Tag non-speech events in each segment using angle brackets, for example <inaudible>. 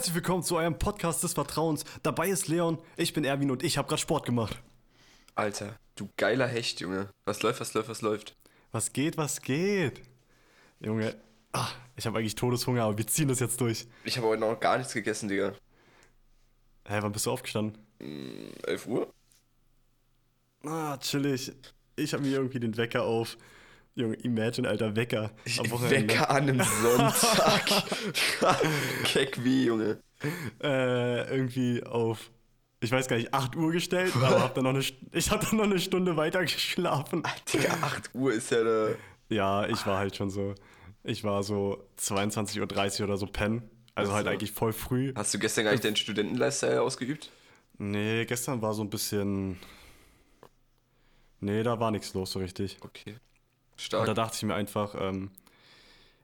Herzlich willkommen zu eurem Podcast des Vertrauens. Dabei ist Leon, ich bin Erwin und ich habe gerade Sport gemacht. Alter, du geiler Hecht, Junge. Was läuft, was läuft, was läuft? Was geht, was geht? Junge, ach, ich habe eigentlich Todeshunger, aber wir ziehen das jetzt durch. Ich habe heute noch gar nichts gegessen, Digga. Hä, wann bist du aufgestanden? 11 Uhr? Ah, chillig. Ich habe mir irgendwie den Wecker auf. Junge, imagine, alter Wecker. <laughs> Wecker an einem Sonntag. <laughs> Keck wie, Junge. Äh, irgendwie auf, ich weiß gar nicht, 8 Uhr gestellt, aber hab dann noch eine, ich habe dann noch eine Stunde weiter geschlafen. Digga, 8 Uhr ist ja da. Ja, ich war halt schon so, ich war so 22.30 Uhr oder so pennen. Also halt eigentlich voll früh. Hast du gestern gar nicht deinen Studentenlifestyle ausgeübt? Nee, gestern war so ein bisschen. Nee, da war nichts los so richtig. Okay. Und Stark. da dachte ich mir einfach, ähm,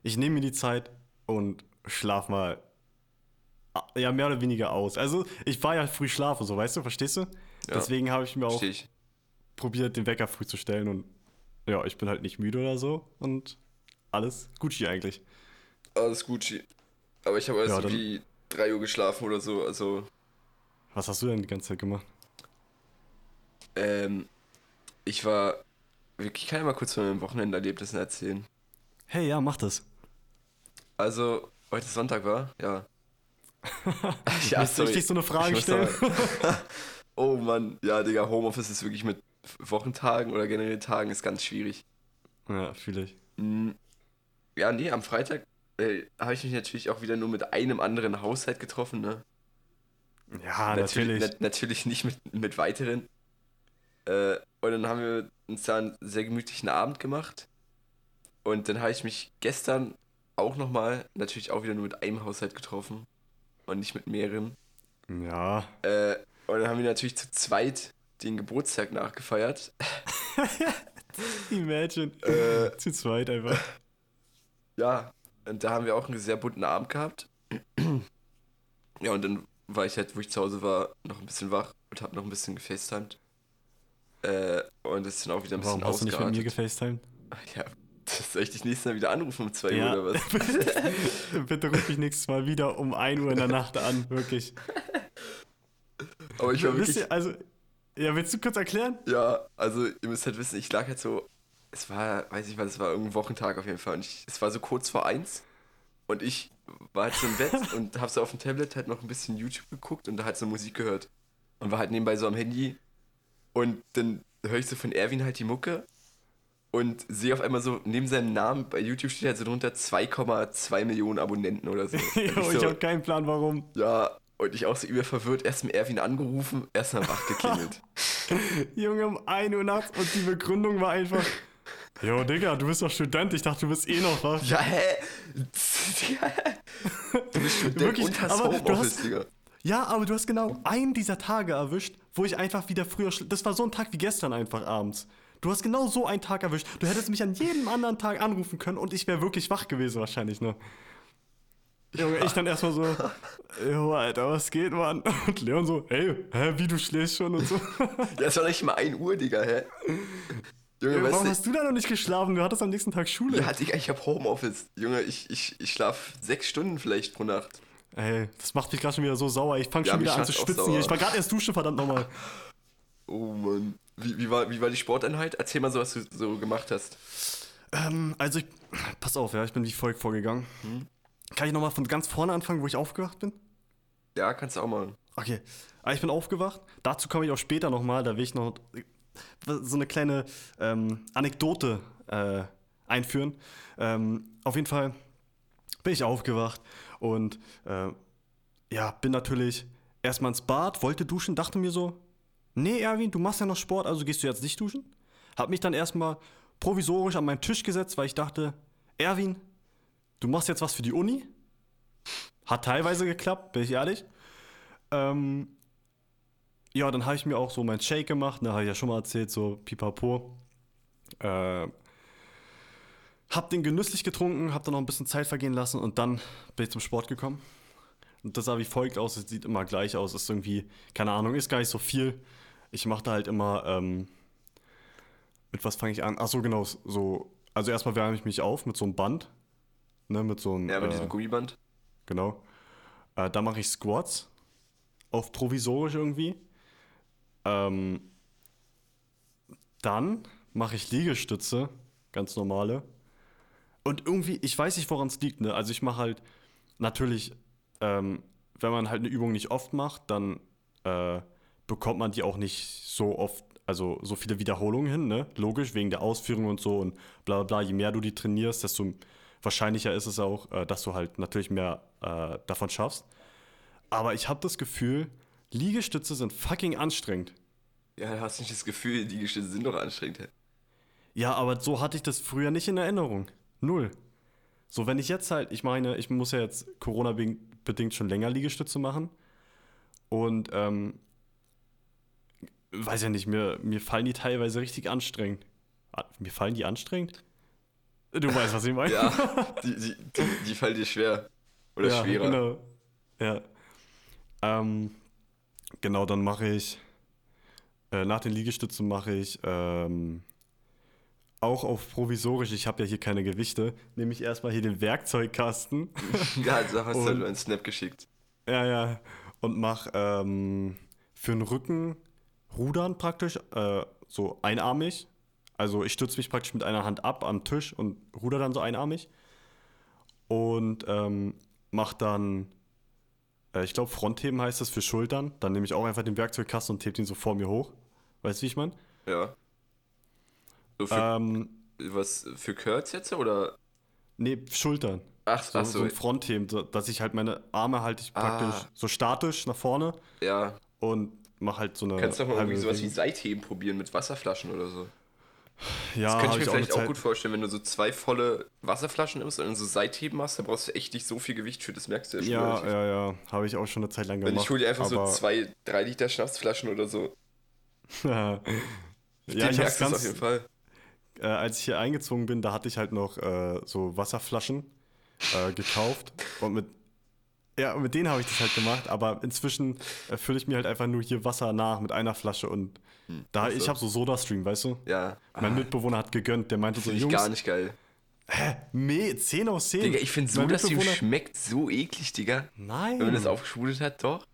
ich nehme mir die Zeit und schlaf mal ah, ja mehr oder weniger aus. Also ich war ja früh schlafen, so weißt du, verstehst du? Deswegen habe ich mir auch ich. probiert, den Wecker früh zu stellen und ja, ich bin halt nicht müde oder so und alles Gucci eigentlich. Alles Gucci. Aber ich habe erst Ja, irgendwie 3 Uhr geschlafen oder so. Also, Was hast du denn die ganze Zeit gemacht? ähm, ich war. Ich kann ja mal kurz von meinen Wochenenderlebnissen erzählen. Hey, ja, mach das. Also, heute Sonntag war, ja. <laughs> Ja, Willst du richtig so eine Frage Ich stellen? <laughs> oh Mann, ja, Digga, Homeoffice ist wirklich mit Wochentagen oder generell Tagen ist ganz schwierig. ja, fühle ich. Mm, Ja, nee, am Freitag äh, habe ich mich natürlich auch wieder nur mit einem anderen Haushalt getroffen, ne? Ja, natürlich. nat- natürlich nicht mit, mit weiteren. Äh, und dann haben wir uns da einen sehr gemütlichen Abend gemacht. Und dann habe ich mich gestern auch nochmal, natürlich auch wieder nur mit einem Haushalt getroffen. Und nicht mit mehreren. Ja, Äh, und dann haben wir natürlich zu zweit den Geburtstag nachgefeiert. <laughs> imagine. Äh, Zu zweit einfach. <laughs> ja, und da haben wir auch einen sehr bunten Abend gehabt. <clears throat> ja, und dann war ich halt, wo ich zu Hause war, noch ein bisschen wach und habe noch ein bisschen gefacetimed. Äh, und das ist dann auch wieder ein bisschen Warum hast du nicht mit mir ausgeartet. gefacetimed? <laughs> Ja, das soll ich dich nächstes Mal wieder anrufen um 2 Ja. Uhr oder was? <laughs> <laughs> Bitte ruf mich nächstes Mal wieder um 1 Uhr in der Nacht an, wirklich. Aber ich war Wisst wirklich, ihr, also, ja, willst du kurz erklären? ja, also ihr müsst halt wissen, ich lag halt so, es war, weiß ich was, es war irgendein Wochentag auf jeden Fall und ich, es war so kurz vor eins und ich war halt so im Bett und hab so auf dem Tablet halt noch ein bisschen YouTube geguckt und da halt so Musik gehört und war halt nebenbei so am Handy und dann höre ich so von Erwin halt die Mucke und sehe auf einmal so, neben seinem Namen bei YouTube steht halt so drunter 2,2 Millionen Abonnenten oder so. <laughs> Und Jo, ich ich so, habe keinen Plan, warum. Ja, und ich auch so übel verwirrt, erst mit Erwin angerufen, erst mal wach geklingelt. <laughs> Junge, um 1 Uhr nachts und die Begründung war einfach. Jo, Digga, du bist doch Student, ich dachte, du bist eh noch wach. ja, hä? <laughs> Ja? Du bist Student Wirklich, und hast aber du Homeoffice, hast- Digga. Ja, aber du hast genau einen dieser Tage erwischt, wo ich einfach wieder früher. Das war so ein Tag wie gestern einfach abends. Du hast genau so einen Tag erwischt. Du hättest mich an jedem anderen Tag anrufen können und ich wäre wirklich wach gewesen, wahrscheinlich, ne? Junge, ich dann erstmal so, <laughs> jo, Alter, was geht, Mann? Und Leon so, ey, hä, wie, du schläfst schon und so. <laughs> Ja, es war nicht mal 1 Uhr, Digga, hä? Junge, weißt Warum hast du da noch nicht geschlafen? Du hattest am nächsten Tag Schule. ja, Digga, ich hab Homeoffice. Junge, ich, ich, ich schlaf sechs Stunden vielleicht pro Nacht. Ey, das macht mich gerade schon wieder so sauer. Ich fange Ja, schon wieder an zu schwitzen sauer. hier. Ich war gerade erst duschen, verdammt nochmal. Oh Mann. Wie, wie, war, wie war die Sporteinheit? Erzähl mal so, was du so gemacht hast. Ähm, also, ich, <clears throat> pass auf, ja, ich bin wie folgt vorgegangen. Kann ich nochmal von ganz vorne anfangen, wo ich aufgewacht bin? Ja, kannst du auch mal. Okay, aber ich bin aufgewacht. Dazu komme ich auch später nochmal. Da will ich noch so eine kleine ähm, Anekdote äh, einführen. Ähm, auf jeden Fall bin ich aufgewacht und äh, ja, bin natürlich erstmal ins Bad, wollte duschen, dachte mir so, nee, Erwin, du machst ja noch Sport, also gehst du jetzt nicht duschen. Hab mich dann erstmal provisorisch an meinen Tisch gesetzt, weil ich dachte, Erwin, du machst jetzt was für die Uni. Hat teilweise geklappt, bin ich ehrlich. Ähm, ja, dann habe ich mir auch so meinen Shake gemacht, ne, habe ich ja schon mal erzählt, so pipapo. Äh, hab den genüsslich getrunken, hab dann noch ein bisschen Zeit vergehen lassen und dann bin ich zum Sport gekommen. Und das sah wie folgt aus, es sieht immer gleich aus, ist irgendwie, keine Ahnung, ist gar nicht so viel. Ich mache da halt immer, ähm, mit was fange ich an? Ach so, genau, so, also erstmal wärme ich mich auf mit so einem Band, ne, mit so einem, Ja, mit äh, diesem Gummiband. genau. Äh, da mache ich Squats. Auf provisorisch irgendwie. Ähm, dann mache ich Liegestütze. Ganz normale. Und irgendwie, ich weiß nicht, woran es liegt, ne? Also ich mache halt natürlich, ähm, wenn man halt eine Übung nicht oft macht, dann äh, bekommt man die auch nicht so oft, also so viele Wiederholungen hin, ne? Logisch, wegen der Ausführung und so und bla bla bla. Je mehr du die trainierst, desto wahrscheinlicher ist es auch, äh, dass du halt natürlich mehr äh, davon schaffst. Aber ich habe das Gefühl, Liegestütze sind fucking anstrengend. Ja, da hast du nicht das Gefühl, die Geschichte sind doch anstrengend. Ja, aber so hatte ich das früher nicht in Erinnerung. Null. So, wenn ich jetzt halt, ich meine, ich muss ja jetzt Corona-bedingt schon länger Liegestütze machen. Und, ähm, weiß ja nicht, mir, mir fallen die teilweise richtig anstrengend. Ah, Mir fallen die anstrengend? Du weißt, was ich meine. Ja, <laughs> die, die, die, die fallen dir schwer. Oder ja, schwerer. Genau. Ja. Ähm, genau, dann mache ich, äh, nach den Liegestützen mache ich ähm, auch auf provisorisch, ich habe ja hier keine Gewichte, nehme ich erstmal hier den Werkzeugkasten. <laughs> Ja, also hast du Und- halt einen Snap geschickt. ja, ja. Und mache ähm, für den Rücken Rudern praktisch, äh, so einarmig. Also ich stütze mich praktisch mit einer Hand ab am Tisch und ruder dann so einarmig. Und ähm, mache dann, äh, ich glaube Frontheben heißt das für Schultern. Dann nehme ich auch einfach den Werkzeugkasten und hebe den so vor mir hoch. Weißt du, wie ich meine? Ja. Für, Ähm, was, für Curls jetzt, oder? nee, Schultern. Ach, So, ach so so, ein Frontheben, so, dass ich halt meine Arme halte ich praktisch Ah. so statisch nach vorne ja. und mache halt so eine. Kannst du doch mal irgendwie sowas wie. Seitheben probieren mit Wasserflaschen oder so. Ja, Das könnte ich mir eine vielleicht auch Zeit- gut vorstellen, wenn du so zwei volle Wasserflaschen nimmst und dann so Seitheben machst, dann brauchst du echt nicht so viel Gewicht für, das merkst du ja schon Ja, relativ. ja, ja, habe ich auch schon eine Zeit lang Wenn gemacht. ich hole dir einfach so zwei, drei Liter Schnapsflaschen oder so. <laughs> ja, Den ich merkst du es auf ganz, jeden Fall. Äh, als ich hier eingezogen bin, da hatte ich halt noch äh, so Wasserflaschen äh, gekauft und mit ja, mit denen habe ich das halt gemacht, aber inzwischen äh, fülle ich mir halt einfach nur hier Wasser nach mit einer Flasche und da ach so. ich habe so Soda Stream, weißt du? Ja. Mein Ah, Mitbewohner hat gegönnt, der meinte so, Jungs, gar nicht geil. hä, me, 10 aus 10. Digga, ich finde Soda-Stream schmeckt so eklig, Digga. Nein. Wenn man das aufgesprudelt hat, doch.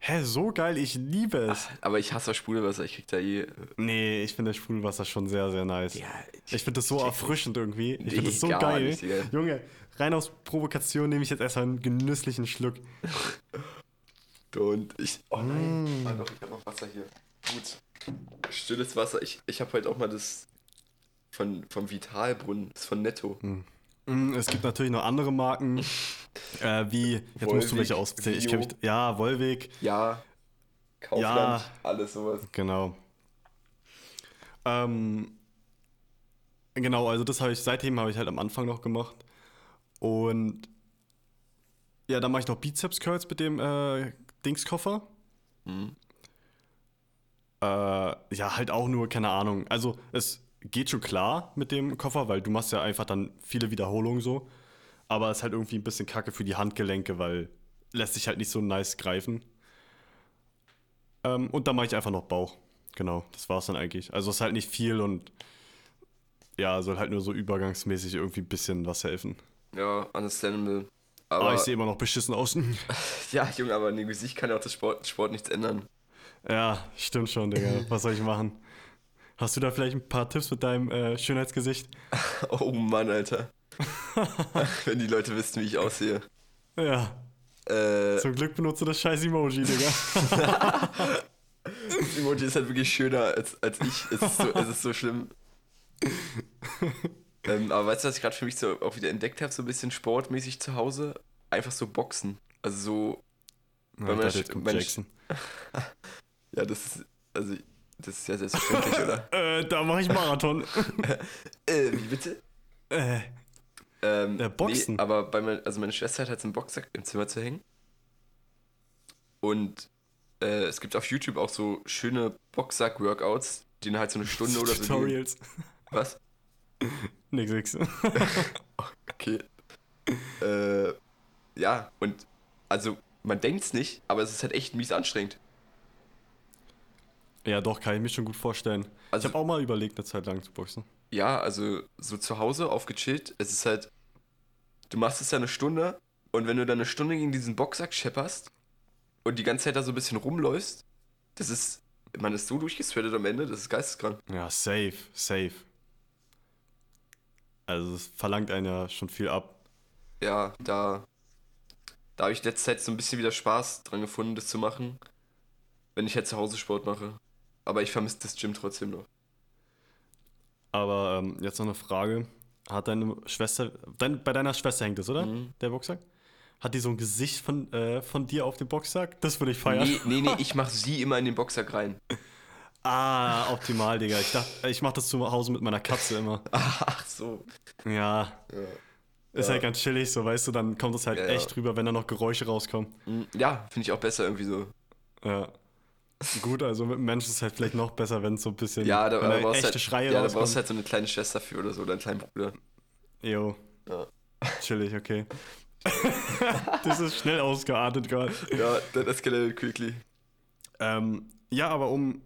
Hä, so geil, ich liebe es. Aber ich hasse Sprudelwasser, ich krieg da eh. äh, Nee, ich finde das Sprudelwasser schon sehr, sehr nice. Ja, Ich finde das so erfrischend irgendwie. Ich Nee, finde das so geil. nicht. Junge, rein aus Provokation nehme ich jetzt erstmal einen genüsslichen Schluck. <laughs> Und ich. Oh nein. Mm. Ah, doch, ich habe noch Wasser hier. Gut. Stilles Wasser. Ich, ich habe heute auch mal das von, vom Vitalbrunnen, das von Netto. Mm, Es gibt natürlich noch andere Marken, <laughs> äh, wie, jetzt musst du welche auszählen. Ich mich, ja, Wolwig, Ja. Kaufland, Ja. alles sowas. genau. Ähm, genau, also das habe ich, seitdem habe ich halt am Anfang noch gemacht. Und ja, dann mache ich noch Bizeps Curls mit dem äh, Dingskoffer. Mhm. Äh, ja, halt auch nur, keine Ahnung. Also, es geht schon klar mit dem Koffer, weil du machst ja einfach dann viele Wiederholungen so. Aber es ist halt irgendwie ein bisschen kacke für die Handgelenke, weil lässt sich halt nicht so nice greifen. Ähm, und dann mache ich einfach noch Bauch. Genau, das war's dann eigentlich. Also, es ist halt nicht viel und ja, soll halt nur so übergangsmäßig irgendwie ein bisschen was helfen. Ja, understandable. Aber, Aber, ich sehe immer noch beschissen aus. <laughs> ja, Junge, aber in dem Gesicht kann ja auch das Sport, Sport nichts ändern. ja, stimmt schon, Digga. <laughs> Was soll ich machen? Hast du da vielleicht ein paar Tipps mit deinem äh, Schönheitsgesicht? <laughs> Oh Mann, Alter. <laughs> Wenn die Leute wüssten, wie ich aussehe. Ja, Äh, zum Glück benutze das scheiß Emoji, Digga. <laughs> das Emoji ist halt wirklich schöner als, als ich. Es ist so, es ist so schlimm. ähm, aber weißt du, was ich gerade für mich so auch wieder entdeckt habe, so ein bisschen sportmäßig zu Hause? Einfach so Boxen. Also so, Ja, man sch- Jackson. ja, das ist, also, das ist ja selbstverständlich, <laughs> oder? Äh, da mache ich Marathon. <laughs> Äh, wie bitte? äh, Ähm, Ja, Boxen. Nee, aber bei mein, also meine Schwester hat halt so einen Boxsack im Zimmer zu hängen. Und äh, es gibt auf YouTube auch so schöne Boxsack-Workouts, die halt so eine Stunde oder so gehen. Tutorials. Was? <laughs> Nix, nix. Okay. äh, ja, und also man denkt's nicht, aber es ist halt echt mies anstrengend. Ja, doch, kann ich mir schon gut vorstellen. Also- ich habe auch mal überlegt, eine Zeit lang zu boxen. Ja, also so zu Hause aufgechillt, es ist halt, du machst es ja eine Stunde, Und wenn du dann eine Stunde gegen diesen Boxsack schepperst und die ganze Zeit da so ein bisschen rumläufst, das ist, man ist so durchgesweatet am Ende, das ist geisteskrank. Ja, safe, safe. Also es verlangt einen ja schon viel ab. Ja, da, da habe ich letzte Zeit so ein bisschen wieder Spaß dran gefunden, das zu machen, wenn ich halt zu Hause Sport mache. Aber ich vermisse das Gym trotzdem noch. Aber ähm, jetzt noch eine Frage. Hat deine Schwester, dein, bei deiner Schwester hängt das, oder? Mhm. Der Boxsack? Hat die so ein Gesicht von, äh, von dir auf dem Boxsack? Das würde ich feiern. Nee, nee, nee, ich mache sie immer in den Boxsack rein. <laughs> Ah, optimal, Digga. Ich dachte, ich mache das zu Hause mit meiner Katze immer. <laughs> Ach so. Ja, Ja. ist Ja. halt ganz chillig, so weißt du, dann kommt es halt Ja, echt rüber, wenn da noch Geräusche rauskommen. Mm, Ja, finde ich auch besser irgendwie so. Ja. Gut, also mit Menschen ist es halt vielleicht noch besser, wenn es so ein bisschen Ja, da, wenn da, echte halt, Schreie ja, da brauchst du halt so eine kleine Schwester für oder so, oder einen kleinen Bruder. Jo. Ja. Chillig, okay. <laughs> das ist schnell ausgeartet gerade. Ja, that escalated quickly. Ähm, ja, aber um.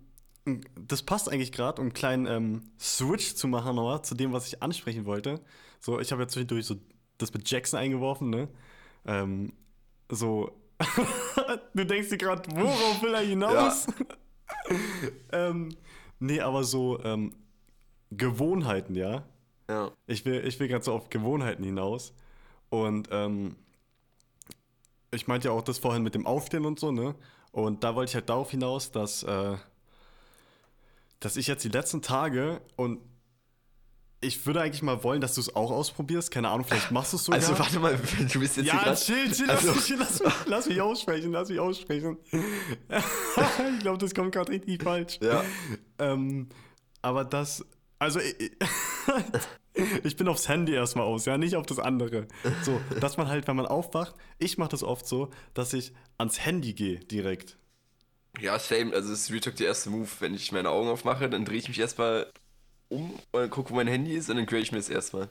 Das passt eigentlich gerade, um einen kleinen ähm, Switch zu machen, Noah, zu dem, was ich ansprechen wollte. So, ich habe ja zwischendurch so das mit Jackson eingeworfen, ne? Ähm, so. <laughs> du denkst dir gerade, worauf will er hinaus? <laughs> ähm, nee, aber so ähm, Gewohnheiten, ja. Ja. Ich will, ich will ganz so auf Gewohnheiten hinaus. Und ähm, ich meinte ja auch das vorhin mit dem Aufstehen und so, ne? Und da wollte ich halt darauf hinaus, dass, äh, dass ich jetzt die letzten Tage und ich würde eigentlich mal wollen, dass du es auch ausprobierst. Keine Ahnung, vielleicht machst du es sogar. Also warte mal, <laughs> du bist jetzt hier ja, grad- chill, chill, also, lass, mich, lass, mich, lass mich aussprechen, lass mich aussprechen. <laughs> ich glaube, das kommt gerade richtig falsch. Ja, Ähm, aber das, also ich, <laughs> ich bin aufs Handy erstmal aus, ja, nicht auf das andere. So, dass man halt, wenn man aufwacht, ich mache das oft so, dass ich ans Handy gehe direkt. ja, same. Also es ist Real Talk der erste Move. Wenn ich meine Augen aufmache, dann drehe ich mich erstmal um und gucke, wo mein Handy ist und dann grade ich mir das erstmal.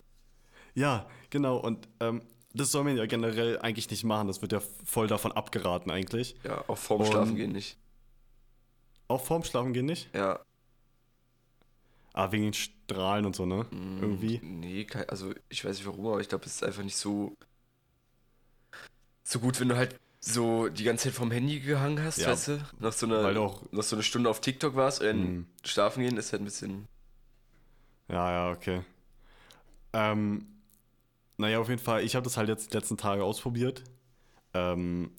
Ja, genau. Und ähm, das soll man ja generell eigentlich nicht machen. Das wird ja voll davon abgeraten eigentlich. Ja, auch vorm Und- Schlafen gehen nicht. Auch vorm Schlafen gehen nicht. Ja. Ah, wegen den Strahlen und so, ne? mm, Irgendwie. Nee, also ich weiß nicht warum, aber ich glaube, es ist einfach nicht so, so gut, wenn du halt so die ganze Zeit vom Handy gehangen hast, Ja, weißt du? Noch so, eine, weil du auch- noch so eine Stunde auf TikTok warst und Mhm. schlafen gehen ist halt ein bisschen. Ja, ja, okay. Ähm, naja, auf jeden Fall, ich habe das halt jetzt die letzten Tage ausprobiert. Ähm,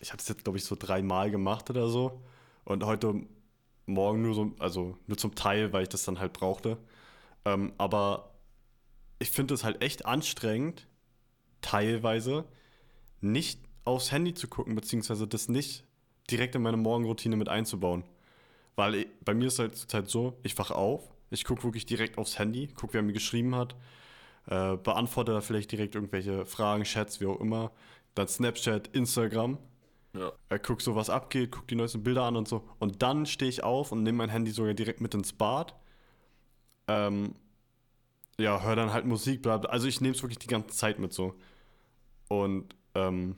ich habe es jetzt, glaube ich, so dreimal gemacht oder so. Und heute Morgen nur so, also nur zum Teil, weil ich das dann halt brauchte. Ähm, aber ich finde es halt echt anstrengend, teilweise nicht aufs Handy zu gucken, beziehungsweise das nicht direkt in meine Morgenroutine mit einzubauen. Weil ich, bei mir ist halt zurzeit so, ich wache auf, ich gucke wirklich direkt aufs Handy, gucke, wer mir geschrieben hat, äh, beantworte da vielleicht direkt irgendwelche Fragen, Chats, wie auch immer. Dann Snapchat, Instagram, Ja. äh, guck so, was abgeht, guck die neuesten Bilder an und so. Und dann stehe ich auf und nehme mein Handy sogar direkt mit ins Bad. Ähm, ja, höre dann halt Musik, bla bla. Also ich nehme es wirklich die ganze Zeit mit so. Und, ähm,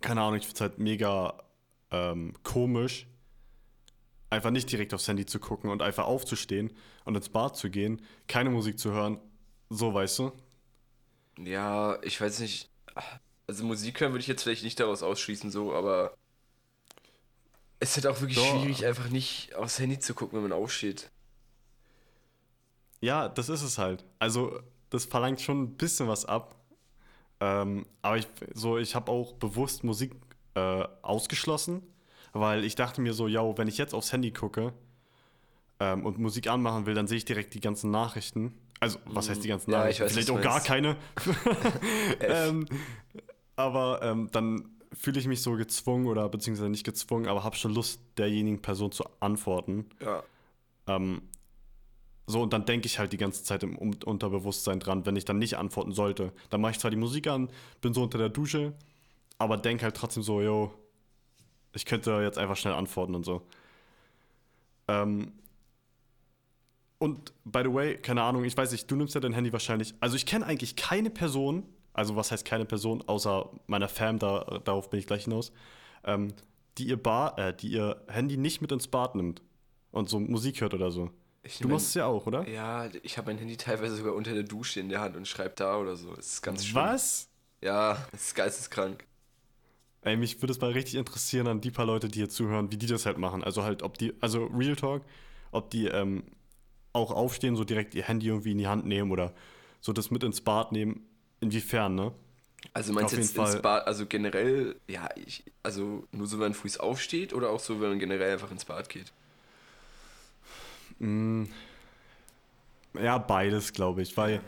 keine Ahnung, ich finde es halt mega ähm, komisch, einfach nicht direkt aufs Handy zu gucken und einfach aufzustehen und ins Bad zu gehen, keine Musik zu hören. So, weißt du? Ja, ich weiß nicht. Also Musik hören würde ich jetzt vielleicht nicht daraus ausschließen, so, aber es ist halt auch wirklich Doch. schwierig, einfach nicht aufs Handy zu gucken, wenn man aufsteht. Ja, das ist es halt. Also, das verlangt schon ein bisschen was ab. Ähm, aber ich, so, ich habe auch bewusst Musik äh, ausgeschlossen, weil ich dachte mir so, ja, wenn ich jetzt aufs Handy gucke ähm, und Musik anmachen will, dann sehe ich direkt die ganzen Nachrichten. Also, was heißt die ganzen Ja, ich Nachrichten? weiß, Vielleicht auch gar keine. <laughs> ähm, aber ähm, dann fühle ich mich so gezwungen oder beziehungsweise nicht gezwungen, aber habe schon Lust, derjenigen Person zu antworten. Ja. Ähm, so, und dann denke ich halt die ganze Zeit im Un- Unterbewusstsein dran, wenn ich dann nicht antworten sollte. Dann mache ich zwar die Musik an, bin so unter der Dusche, aber denke halt trotzdem so, yo, ich könnte jetzt einfach schnell antworten und so. Ähm, und by the way, keine Ahnung, ich weiß nicht, du nimmst ja dein Handy wahrscheinlich. Also ich kenne eigentlich keine Person, also was heißt keine Person, außer meiner Fam, da, darauf bin ich gleich hinaus, ähm, die, ihr Bar, äh, die ihr Handy nicht mit ins Bad nimmt und so Musik hört oder so. Ich Du machst es ja auch, oder? Ja, ich habe mein Handy teilweise sogar unter der Dusche in der Hand und schreibe da oder so. Es ist ganz schlimm. Was? Ja, das ist geisteskrank. Ey, mich würde es mal richtig interessieren an die paar Leute, die hier zuhören, wie die das halt machen. Also halt, ob die, also Real Talk, ob die ähm, auch aufstehen, so direkt ihr Handy irgendwie in die Hand nehmen oder so das mit ins Bad nehmen. Inwiefern, ne? Also meinst du jetzt jeden ins Fall. Bad, also generell, ja, ich, also nur so, wenn man früh aufsteht oder auch so, wenn man generell einfach ins Bad geht? Ja, beides, glaube ich. Weil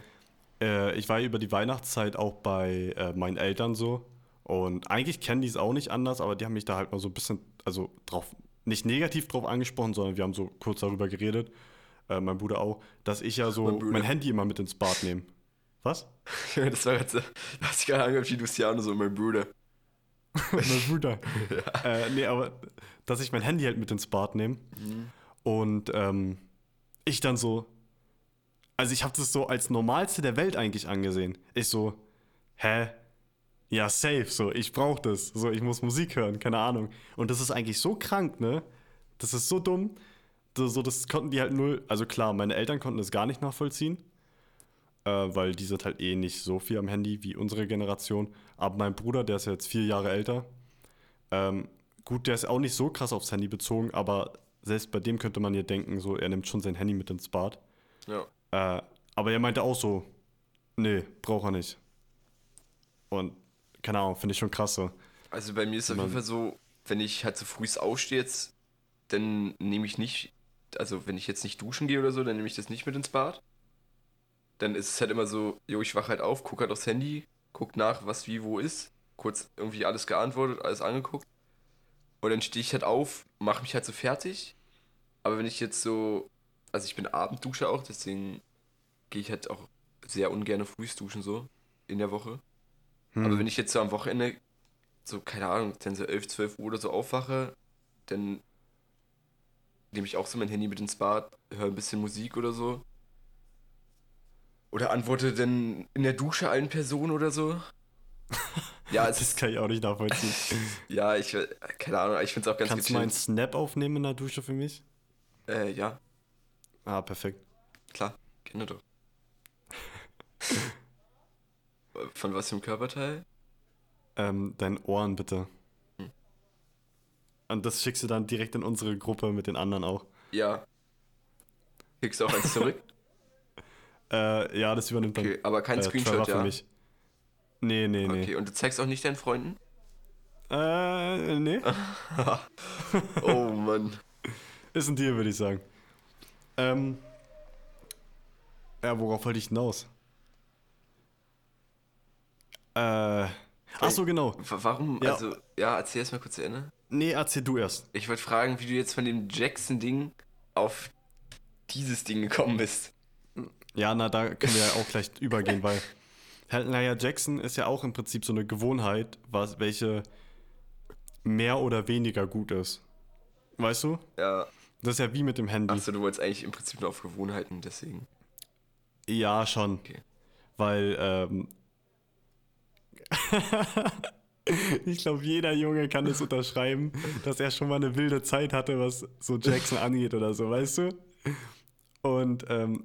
äh, ich war über die Weihnachtszeit auch bei äh, meinen Eltern so. Und eigentlich kennen die es auch nicht anders, aber die haben mich da halt mal so ein bisschen, also drauf, nicht negativ drauf angesprochen, sondern wir haben so kurz darüber geredet, äh, mein Bruder auch, dass ich ja so Mein mein Handy immer mit ins Bad nehme. Was? <laughs> das war jetzt, hast du gerade angehört wie Luciano, so mein Bruder. <laughs> mein Bruder. <laughs> äh, nee, aber dass ich mein Handy halt mit ins Bad nehme. Und ähm, ich dann so, also ich habe das so als normalste der Welt eigentlich angesehen. Ich so, hä? Ja, safe, so, ich brauch das. So, ich muss Musik hören, keine Ahnung. Und das ist eigentlich so krank, ne? Das ist so dumm. So, so, das konnten die halt null, also klar, meine Eltern konnten das gar nicht nachvollziehen. Äh, weil die sind halt eh nicht so viel am Handy wie unsere Generation. Aber mein Bruder, der ist jetzt vier Jahre älter, ähm, gut, der ist auch nicht so krass aufs Handy bezogen, aber selbst bei dem könnte man ja denken, so, er nimmt schon sein Handy mit ins Bad. Ja. Äh, aber er meinte auch so, nee, braucht er nicht. Und keine Ahnung, finde ich schon krass so. Also bei mir ist es auf jeden Fall so, wenn ich halt so früh aufstehe jetzt, dann nehme ich nicht, also wenn ich jetzt nicht duschen gehe oder so, dann nehme ich das nicht mit ins Bad. Dann ist es halt immer so, jo, ich wache halt auf, gucke halt aufs Handy, guck nach, was wie wo ist, kurz irgendwie alles geantwortet, alles angeguckt. Und dann stehe ich halt auf, mache mich halt so fertig. Aber wenn ich jetzt so, also ich bin Abendduscher auch, deswegen gehe ich halt auch sehr ungern frühs duschen so in der Woche. Hm. Aber wenn ich jetzt so am Wochenende, so, keine Ahnung, dann so 11, 12 Uhr oder so aufwache, dann nehme ich auch so mein Handy mit ins Bad, höre ein bisschen Musik oder so. Oder antworte dann in der Dusche allen Personen oder so. <laughs> Ja, es Das kann ich auch nicht nachvollziehen. <laughs> ja, ich, äh, keine Ahnung, ich finde es auch ganz Kannst du mal einen gechillt. Snap aufnehmen in der Dusche für mich? Äh, ja, Ah, perfekt. klar, kenne doch. <laughs> Von was für einem Körperteil? Ähm, deinen Ohren bitte. Hm. Und das schickst du dann direkt in unsere Gruppe mit den anderen auch. Ja. Kriegst du auch eins zurück? <laughs> Äh, ja, das übernimmt dann Okay, aber kein äh, Screenshot, ja? für mich. Nee, nee, nee. Okay, und du zeigst auch nicht deinen Freunden? Äh, nee. <laughs> Oh Mann. <laughs> Ist ein Deal, würde ich sagen. Ähm. Ja, worauf wollte ich hinaus? Äh. Ach so, genau. Warum? Ja. Also, ja, erzähl erst mal kurz zu Ende. Nee, erzähl du erst. Ich wollte fragen, wie du jetzt von dem Jackson-Ding auf dieses Ding gekommen bist. Ja, na, da können wir ja auch gleich übergehen, weil naja, Jackson ist ja auch im Prinzip so eine Gewohnheit, was, welche mehr oder weniger gut ist. Weißt du? Ja. Das ist ja wie mit dem Handy. Achso, du wolltest eigentlich im Prinzip nur auf Gewohnheiten, deswegen. Ja, schon. Okay. Weil, ähm. <laughs> ich glaube, jeder Junge kann das unterschreiben, dass er schon mal eine wilde Zeit hatte, was so Jackson angeht oder so, weißt du? Und, ähm.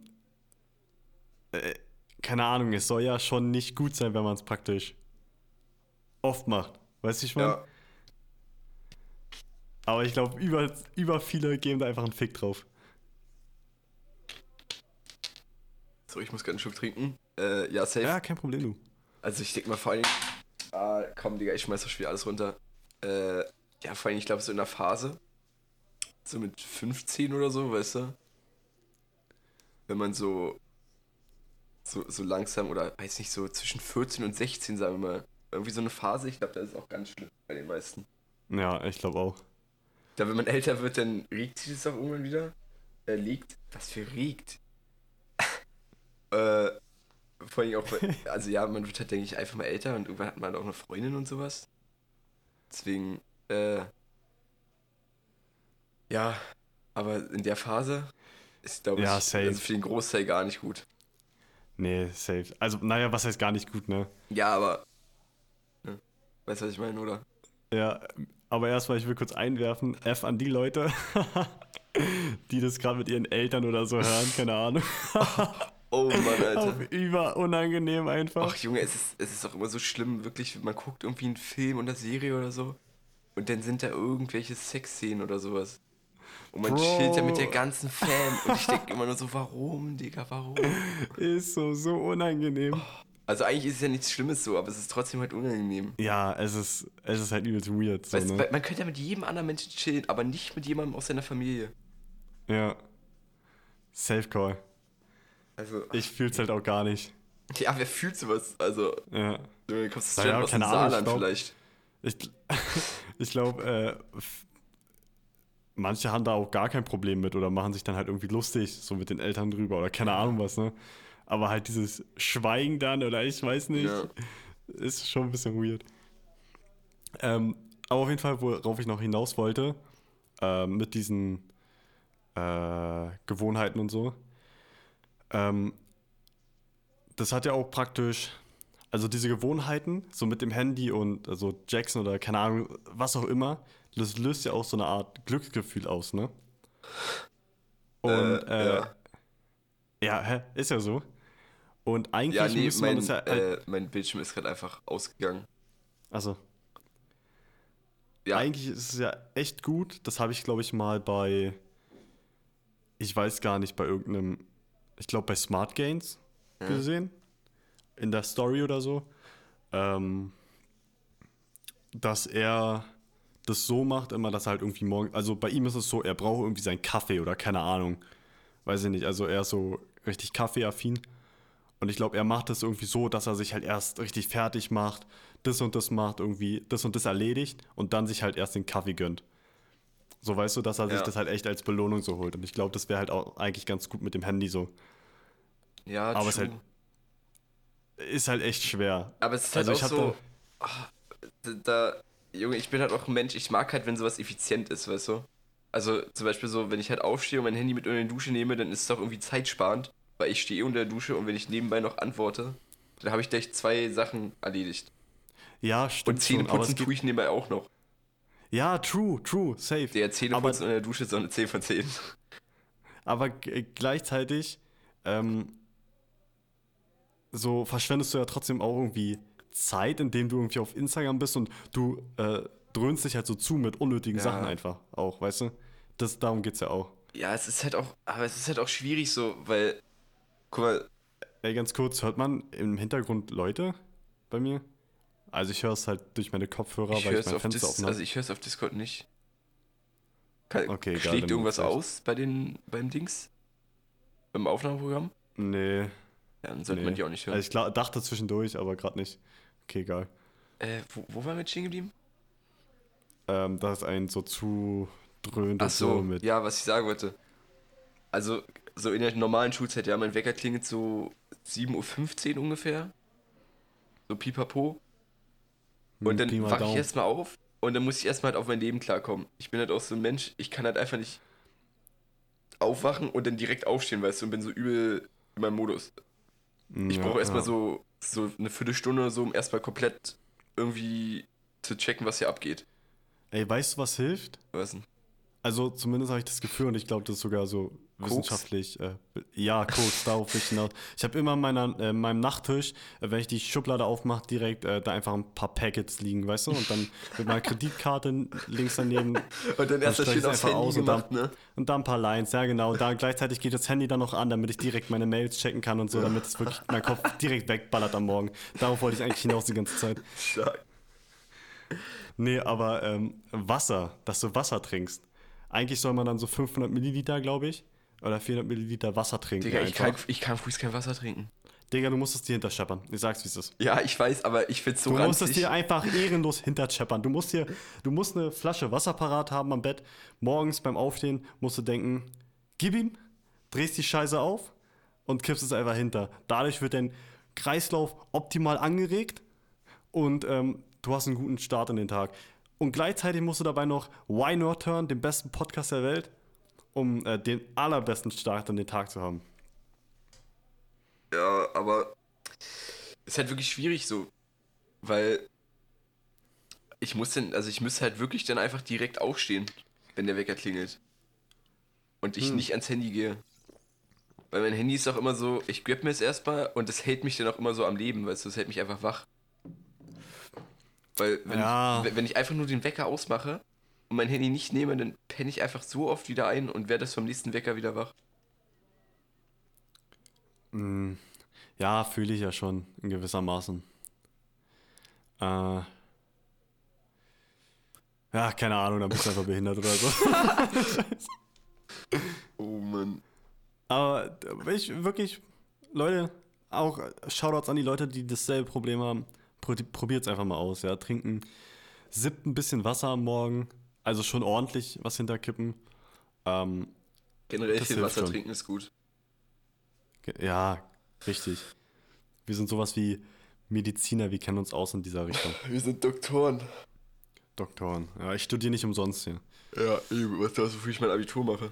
Äh, keine Ahnung, es soll ja schon nicht gut sein, wenn man es praktisch oft macht. Weißt du, ich meine? Ja. Aber ich glaube, über, über viele geben da einfach einen Fick drauf. So, ich muss gerade einen Schluck trinken. Äh, ja, safe. Ja, kein Problem, du. Also, ich denke mal vor allem. Ah, komm, Digga, ich schmeiß schon wieder alles runter. Äh, ja, vor allem, ich glaube, so in der Phase. So mit 15 oder so, weißt du? Wenn man so. So, so langsam oder weiß nicht, so zwischen 14 und 16, sagen wir mal. Irgendwie so eine Phase, ich glaube, das ist auch ganz schlimm bei den meisten. Ja, ich glaube auch. Da, wenn man älter wird, dann regt sich das auch irgendwann wieder. Äh, liegt. Was für regt? <laughs> äh, vor allem auch, also ja, man wird halt, denke ich, einfach mal älter und irgendwann hat man auch eine Freundin und sowas. Deswegen, äh, ja, aber in der Phase ist, glaube ich, Ja, safe. also für den Großteil gar nicht gut. Nee, safe. Also, naja, was heißt gar nicht gut, ne? Ja, aber, ne, weißt du, was ich meine, oder? Ja, aber erstmal, ich will kurz einwerfen, F an die Leute, <laughs> die das gerade mit ihren Eltern oder so hören, keine Ahnung. <laughs> Oh Mann, Alter. Auf über unangenehm einfach. Ach Junge, es ist, es ist auch immer so schlimm, wirklich, man guckt irgendwie einen Film oder Serie oder so und dann sind da irgendwelche Sexszenen oder sowas. Und man Bro. chillt ja mit der ganzen Fam und ich denke immer nur so, warum, Digga, warum? Ist so, so unangenehm. Also eigentlich ist es ja nichts Schlimmes so, aber es ist trotzdem halt unangenehm. Ja, es ist, es ist halt übelst weird. So, Weißt, ne? man könnte ja mit jedem anderen Menschen chillen, aber nicht mit jemandem aus seiner Familie. Ja. Safe Call. Also, Ich fühl's halt auch gar nicht. ja, wer fühlt sowas? Also, Ja. du kommst ja, aus dem keine Ahnung, ich Saarland glaub- vielleicht. Ich, <laughs> ich glaube, äh, manche haben da auch gar kein Problem mit oder machen sich dann halt irgendwie lustig, so mit den Eltern drüber oder keine Ahnung was, ne? Aber halt dieses Schweigen dann oder ich weiß nicht, Ja. ist schon ein bisschen weird. Ähm, aber auf jeden Fall, worauf ich noch hinaus wollte, äh, mit diesen äh, Gewohnheiten und so, ähm, das hat ja auch praktisch, also diese Gewohnheiten, so mit dem Handy und also Jackson oder keine Ahnung, was auch immer, das löst ja auch so eine Art Glücksgefühl aus, ne? Und Äh, äh, ja. ja. hä? ist ja so. Und eigentlich Ja, nee, müsste man mein, das ja. halt, äh, mein Bildschirm ist gerade einfach ausgegangen. also, Ja, eigentlich ist es ja echt gut. Das habe ich, glaube ich, mal bei. Ich weiß gar nicht, bei irgendeinem. Ich glaube, bei Smart Gains Ja. gesehen. In der Story oder so. Ähm, dass er das so macht, immer, dass er halt irgendwie morgen. Also bei ihm ist es so, er braucht irgendwie seinen Kaffee oder keine Ahnung. Weiß ich nicht. Also er ist so richtig kaffeeaffin. Und ich glaube, er macht das irgendwie so, dass er sich halt erst richtig fertig macht, das und das macht, irgendwie das und das erledigt und dann sich halt erst den Kaffee gönnt. So weißt du, dass er sich Ja. das halt echt als Belohnung so holt. Und ich glaube, das wäre halt auch eigentlich ganz gut mit dem Handy so. ja, aber es true. halt- Ist halt echt schwer. Aber es ist halt Also auch so. da, da, Junge, ich bin halt auch ein Mensch, ich mag halt, wenn sowas effizient ist, weißt du? Also zum Beispiel so, wenn ich halt aufstehe und mein Handy mit unter die Dusche nehme, dann ist es auch irgendwie zeitsparend, weil ich stehe unter der Dusche und wenn ich nebenbei noch antworte, dann habe ich gleich zwei Sachen erledigt. Ja, stimmt. Und es geht, tue ich nebenbei auch noch. Ja, true, true, safe. Der aber, Zähneputzen unter der Dusche ist so eine 10 von 10. aber gleichzeitig ähm, so verschwendest du ja trotzdem auch irgendwie Zeit, indem du irgendwie auf Instagram bist und du äh, dröhnst dich halt so zu mit unnötigen Ja. Sachen einfach auch, weißt du? Das, darum geht's ja auch. Ja, es ist halt auch, aber es ist halt auch schwierig so, weil, guck mal, Ey, ganz kurz, hört man im Hintergrund Leute bei mir? Also ich höre es halt durch meine Kopfhörer, ich weil ich es mein auf, Fenster habe. also ich höre es auf Discord nicht. Kann, Okay, egal, schlägt dann irgendwas aus bei den, beim Dings? Beim Aufnahmeprogramm? nee, Ja, dann sollte nee. man die auch nicht hören. Also ich klar, dachte zwischendurch, aber gerade nicht. Okay, egal. Äh, wo, wo waren wir jetzt stehen geblieben? Ähm, das ist ein so zu so so, mit. ja, was ich sagen wollte. Also, so in der normalen Schulzeit, ja, mein Wecker klingelt so 7.15 Uhr ungefähr. So pipapo. Und Hm, dann wache ich erstmal auf und dann muss ich erstmal halt auf mein Leben klarkommen. Ich bin halt auch so ein Mensch, ich kann halt einfach nicht aufwachen und dann direkt aufstehen, weißt du, und bin so übel in meinem Modus. Hm, Ich ja, brauche erstmal ja. so, so eine Viertelstunde oder so, um erstmal komplett irgendwie zu checken, was hier abgeht. Ey, weißt du, was hilft? Was denn? Also zumindest habe ich das Gefühl und ich glaube, das ist sogar so Koks? wissenschaftlich. Äh, ja, Koks, <laughs> darauf ich hinaus. Ich habe immer in meiner, äh, meinem Nachttisch, äh, wenn ich die Schublade aufmache, direkt äh, da einfach ein paar Packets liegen, weißt du? Und dann mit meiner Kreditkarte <laughs> links daneben Und dann erst das ich's aufs Handy aus und gemacht, dann- ne? und da ein paar Lines, ja genau. Da gleichzeitig geht das Handy dann noch an, damit ich direkt meine Mails checken kann und so, damit es wirklich mein Kopf direkt wegballert am Morgen. Darauf wollte ich eigentlich hinaus die ganze Zeit. Stark. Nee, aber ähm, Wasser, dass du Wasser trinkst. Eigentlich soll man dann so 500 Milliliter, glaube ich, oder 400 Milliliter Wasser trinken. Digga, ich kann, ich kann frühs kein Wasser trinken. Digga, du musst es dir hinterscheppern. Ich sag's, wie es ist. Ja, ich weiß, aber ich find's so Du musst es ranzig. dir einfach ehrenlos hinterscheppern. Du musst dir, du musst eine Flasche Wasser parat haben am Bett. Morgens beim Aufstehen musst du denken, gib ihm, drehst die Scheiße auf und kippst es einfach hinter. Dadurch wird dein Kreislauf optimal angeregt und ähm, du hast einen guten Start in den Tag. Und gleichzeitig musst du dabei noch Why Not hören, den besten Podcast der Welt, um äh, den allerbesten Start in den Tag zu haben. Ja, aber ist halt wirklich schwierig so, weil ich muss dann, also ich müsste halt wirklich dann einfach direkt aufstehen, wenn der Wecker klingelt. Und ich Hm. nicht ans Handy gehe. Weil mein Handy ist auch immer so, ich grab mir es erstmal und das hält mich dann auch immer so am Leben, weißt du, es hält mich einfach wach. Weil wenn, Ja. ich, wenn ich einfach nur den Wecker ausmache und mein Handy nicht nehme, dann penne ich einfach so oft wieder ein und werde das vom nächsten Wecker wieder wach. Mm, Ja, fühle ich ja schon in gewisser Maßen. Äh, ja, keine Ahnung, dann bist du einfach behindert oder so. <laughs> Oh Mann. Aber ich wirklich, Leute, auch Shoutouts an die Leute, die dasselbe Problem haben. Probiert es einfach mal aus, ja. Trinken, sippt ein bisschen Wasser am Morgen, also schon ordentlich was hinterkippen. Ähm, Generell viel Wasser schon. trinken ist gut. ja, richtig. Wir sind sowas wie Mediziner, wir kennen uns aus in dieser Richtung. <laughs> Wir sind Doktoren. Doktoren. Ja, ich studiere nicht umsonst hier. Ja, eben, was glaubst du, wofür ich mein Abitur mache?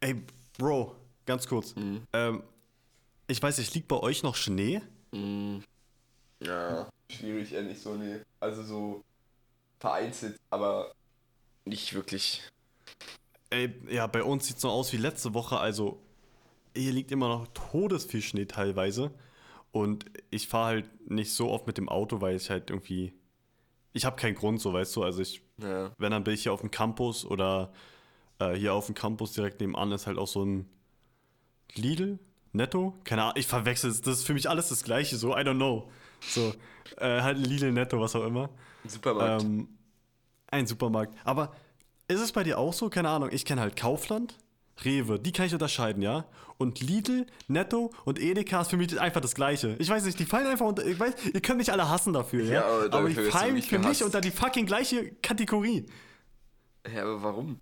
Ey, Bro, ganz kurz. Mhm. Ähm, ich weiß nicht, liegt bei euch noch Schnee? Mm, Ja, schwierig, ehrlich so, nee. Also so vereinzelt, aber nicht wirklich. Ey, ja, bei uns sieht es so aus wie letzte Woche. Also, hier liegt immer noch todesviel Schnee teilweise. Und ich fahre halt nicht so oft mit dem Auto, weil ich halt irgendwie. Ich habe keinen Grund, so weißt du. Also, ich, Ja. wenn dann bin ich hier auf dem Campus oder äh, hier auf dem Campus direkt nebenan ist halt auch so ein Lidl, Netto. Keine Ahnung, ich verwechsel es. Das ist für mich alles das Gleiche, so, I don't know. So, äh, halt ein Lidl, Netto, was auch immer. Supermarkt. Ähm, ein Supermarkt. Aber ist es bei dir auch so? Keine Ahnung. Ich kenne halt Kaufland, Rewe, die kann ich unterscheiden, ja? Und Lidl, Netto und Edeka ist für mich einfach das Gleiche. Ich weiß nicht, die fallen einfach unter. Ich weiß, ihr könnt mich alle hassen dafür, ja? Ja, aber aber die fallen mich für mich gehasst. unter die fucking gleiche Kategorie. ja, aber warum?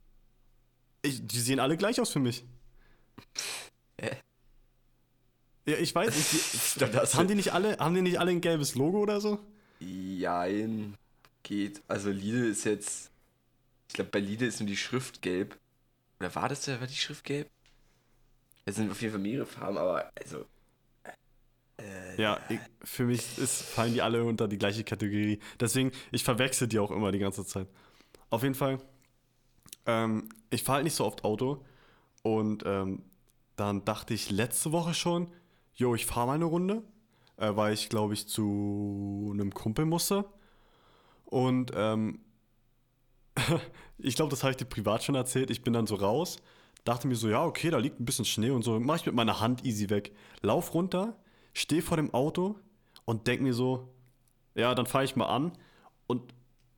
Ich, die sehen alle gleich aus für mich. Hä? Ja, ich weiß hast <laughs> Die, haben, die nicht alle, haben die nicht alle ein gelbes Logo oder so? Jein, geht. Also Lidl ist jetzt. Ich glaube, bei Lidl ist nur die Schrift gelb. Oder war das da, war die Schrift gelb? Es sind auf jeden Fall mehrere Farben, aber also. Ja, ich, für mich ist, fallen die alle unter die gleiche Kategorie. Deswegen, ich verwechsel die auch immer die ganze Zeit. Auf jeden Fall, ähm, ich fahre halt nicht so oft Auto. Und ähm, dann dachte ich letzte Woche schon, jo, ich fahre mal eine Runde. Äh, weil ich, glaube ich, zu einem Kumpel musste. Und ähm, <laughs> ich glaube, das habe ich dir privat schon erzählt. Ich bin dann so raus, dachte mir so, ja, okay, da liegt ein bisschen Schnee und so. Mach ich mit meiner Hand easy weg. Lauf runter, stehe vor dem Auto und denk mir so, ja, dann fahre ich mal an und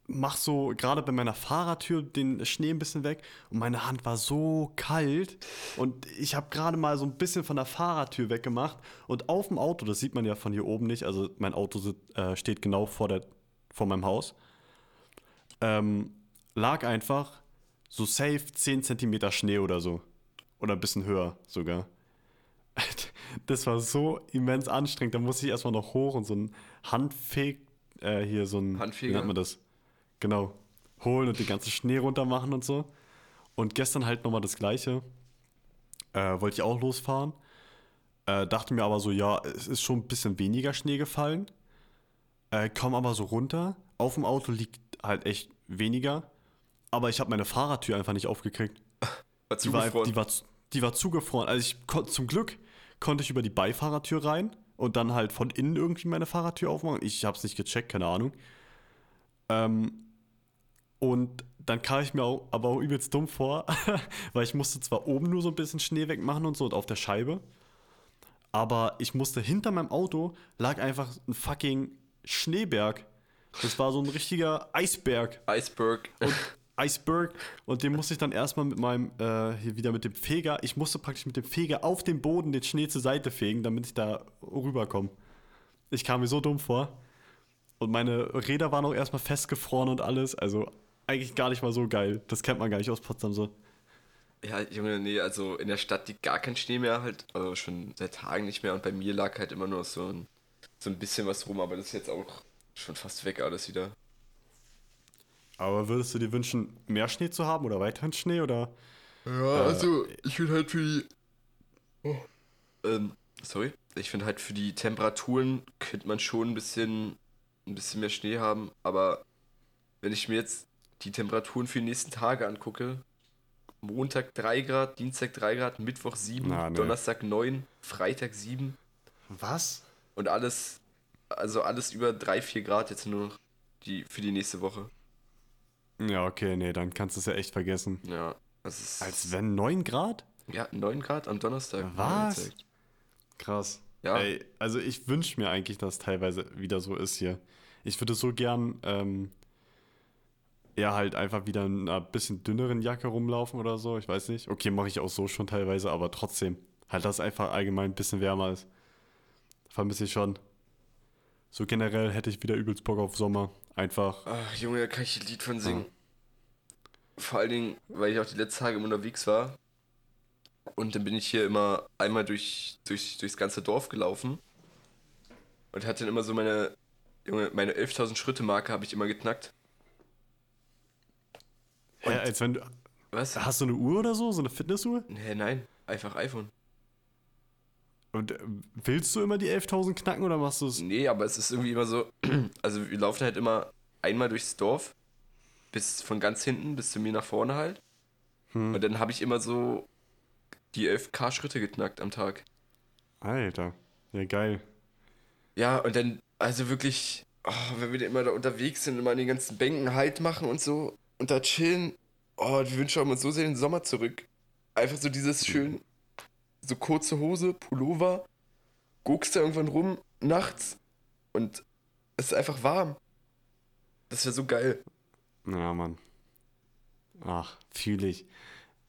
mach so gerade bei meiner Fahrertür den Schnee ein bisschen weg und meine Hand war so kalt und ich habe gerade mal so ein bisschen von der Fahrertür weggemacht und auf dem Auto, das sieht man ja von hier oben nicht, also mein Auto sit- äh, steht genau vor, der, vor meinem Haus, ähm, lag einfach so safe 10 Zentimeter Schnee oder so. Oder ein bisschen höher sogar. <laughs> Das war so immens anstrengend. Da musste ich erstmal noch hoch und so ein Handfeg, äh, hier so ein, Handfeger? wie nennt man das? Genau. Holen und den ganzen Schnee runter machen und so. Und gestern halt nochmal das Gleiche. Äh, wollte ich auch losfahren. Äh, dachte mir aber so, ja, es ist schon ein bisschen weniger Schnee gefallen. Äh, komm aber so runter. Auf dem Auto liegt halt echt weniger. Aber ich habe meine Fahrradtür einfach nicht aufgekriegt. <laughs> War Die war, zugefroren. die, war, die war zugefroren. Also ich zum Glück konnte ich über die Beifahrertür rein und dann halt von innen irgendwie meine Fahrradtür aufmachen. Ich habe es nicht gecheckt, keine Ahnung. Ähm, und dann kam ich mir auch, aber auch übelst dumm vor, <laughs> weil ich musste zwar oben nur so ein bisschen Schnee wegmachen und so und auf der Scheibe, aber ich musste hinter meinem Auto lag einfach ein fucking Schneeberg. Das war so ein richtiger Eisberg. Iceberg. Und Iceberg. Und den musste ich dann erstmal mit meinem, äh, hier wieder mit dem Feger, ich musste praktisch mit dem Feger auf dem Boden den Schnee zur Seite fegen, damit ich da rüberkomme. Ich kam mir so dumm vor. Und meine Räder waren auch erstmal festgefroren und alles. Also eigentlich gar nicht mal so geil. Das kennt man gar nicht aus Potsdam so. Ja, Junge, nee, also in der Stadt liegt gar kein Schnee mehr halt, also schon seit Tagen nicht mehr und bei mir lag halt immer nur so ein, so ein bisschen was rum, aber das ist jetzt auch schon fast weg alles wieder. Aber würdest du dir wünschen, mehr Schnee zu haben oder weiterhin Schnee oder? Ja, also ich finde halt für die. Oh. Ähm, sorry. Ich finde halt für die Temperaturen könnte man schon ein bisschen, ein bisschen mehr Schnee haben, aber wenn ich mir jetzt die Temperaturen für die nächsten Tage angucke, Montag 3 Grad, Dienstag 3 Grad, Mittwoch 7, Na, nee. Donnerstag 9, Freitag 7 Was? und alles, also alles über 3, 4 Grad jetzt nur noch die, für die nächste Woche. Ja, okay, nee, dann kannst du es ja echt vergessen. Ja, das ist. Als wenn 9 Grad? Ja, 9 Grad am Donnerstag. Was? Krass. Ja. Ey, also ich wünsche mir eigentlich, dass es teilweise wieder so ist hier. Ich würde so gern, ähm, ja, halt einfach wieder in einer bisschen dünneren Jacke rumlaufen oder so. Ich weiß nicht. Okay, mache ich auch so schon teilweise, aber trotzdem. Halt, dass es einfach allgemein ein bisschen wärmer ist. Vermisse ich schon. So generell hätte ich wieder übelst Bock auf Sommer. Einfach. Ach, Junge, da kann ich ein Lied von singen. Vor allen Dingen, weil ich auch die letzten Tage immer unterwegs war. Und dann bin ich hier immer einmal durch, durch, durchs ganze Dorf gelaufen. Und hatte dann immer so meine, Junge, meine 11.000 Schritte Marke habe ich immer geknackt. Hä, als wenn du. Was? Hast du eine Uhr oder so? So eine Fitnessuhr? Nee, nein, einfach iPhone. Und äh, willst du immer die 11.000 knacken oder machst du es? Nee, aber es ist irgendwie immer so, <clears throat> also wir laufen halt immer einmal durchs Dorf, bis von ganz hinten bis zu mir nach vorne halt. Hm. Und dann habe ich immer so die 11k Schritte geknackt am Tag. Alter. Ja, geil. Ja, und dann, also wirklich, oh, wenn wir dann immer da unterwegs sind und immer an den ganzen Bänken Halt machen und so und da chillen, oh, wir wünschen uns so sehr den Sommer zurück. Einfach so dieses schön, so kurze Hose, Pullover, guckst da irgendwann rum, nachts und es ist einfach warm. Das wäre so geil. Ja, Mann. Ach, fühle ich.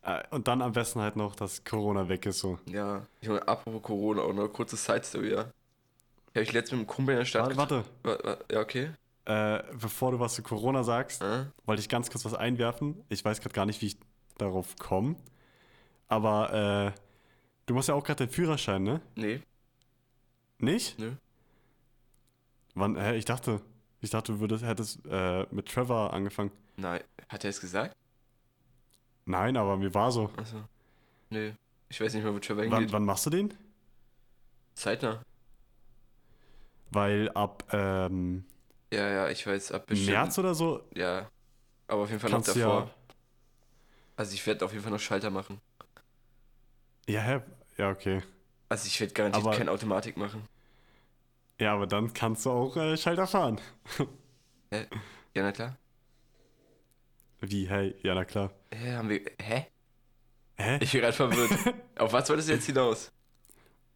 Äh, Und dann am besten halt noch, dass Corona weg ist so. Ja, ich meine, apropos Corona, auch noch eine kurze Side-Story, ja. Habe ich letztens mit einem Kumpel in der Stadt Warte, warte. Wa- wa- Ja, okay. Äh, bevor du was zu Corona sagst, Äh? wollte ich ganz kurz was einwerfen. Ich weiß gerade gar nicht, wie ich darauf komme. Aber äh, du machst ja auch gerade deinen Führerschein, ne? Nee, Nicht? nö. Wann? Hä, ich dachte, ich dachte, du würdest, hättest äh, mit Trevor angefangen. Nein. Hat er es gesagt? Nein, aber mir war so. Achso. Nee. Ich weiß nicht mehr, wo Trevor Wann, hingeht. wann machst du den? Zeitnah. Weil ab ähm, Ja, ja, ich weiß, ab bestimmt. März oder so Ja. Aber auf jeden Fall noch davor. ja. Also ich werde auf jeden Fall noch Schalter machen. Ja, hä? Ja, okay. Also ich werde garantiert Aber- keine Automatik machen. Ja, aber dann kannst du auch äh, Schalter fahren. <laughs> Hä? Ja, na klar. Wie, hey? Ja, na klar. Hä, haben wir. Hä? Hä? Ich bin gerade verwirrt. <laughs> auf was wolltest du jetzt hinaus?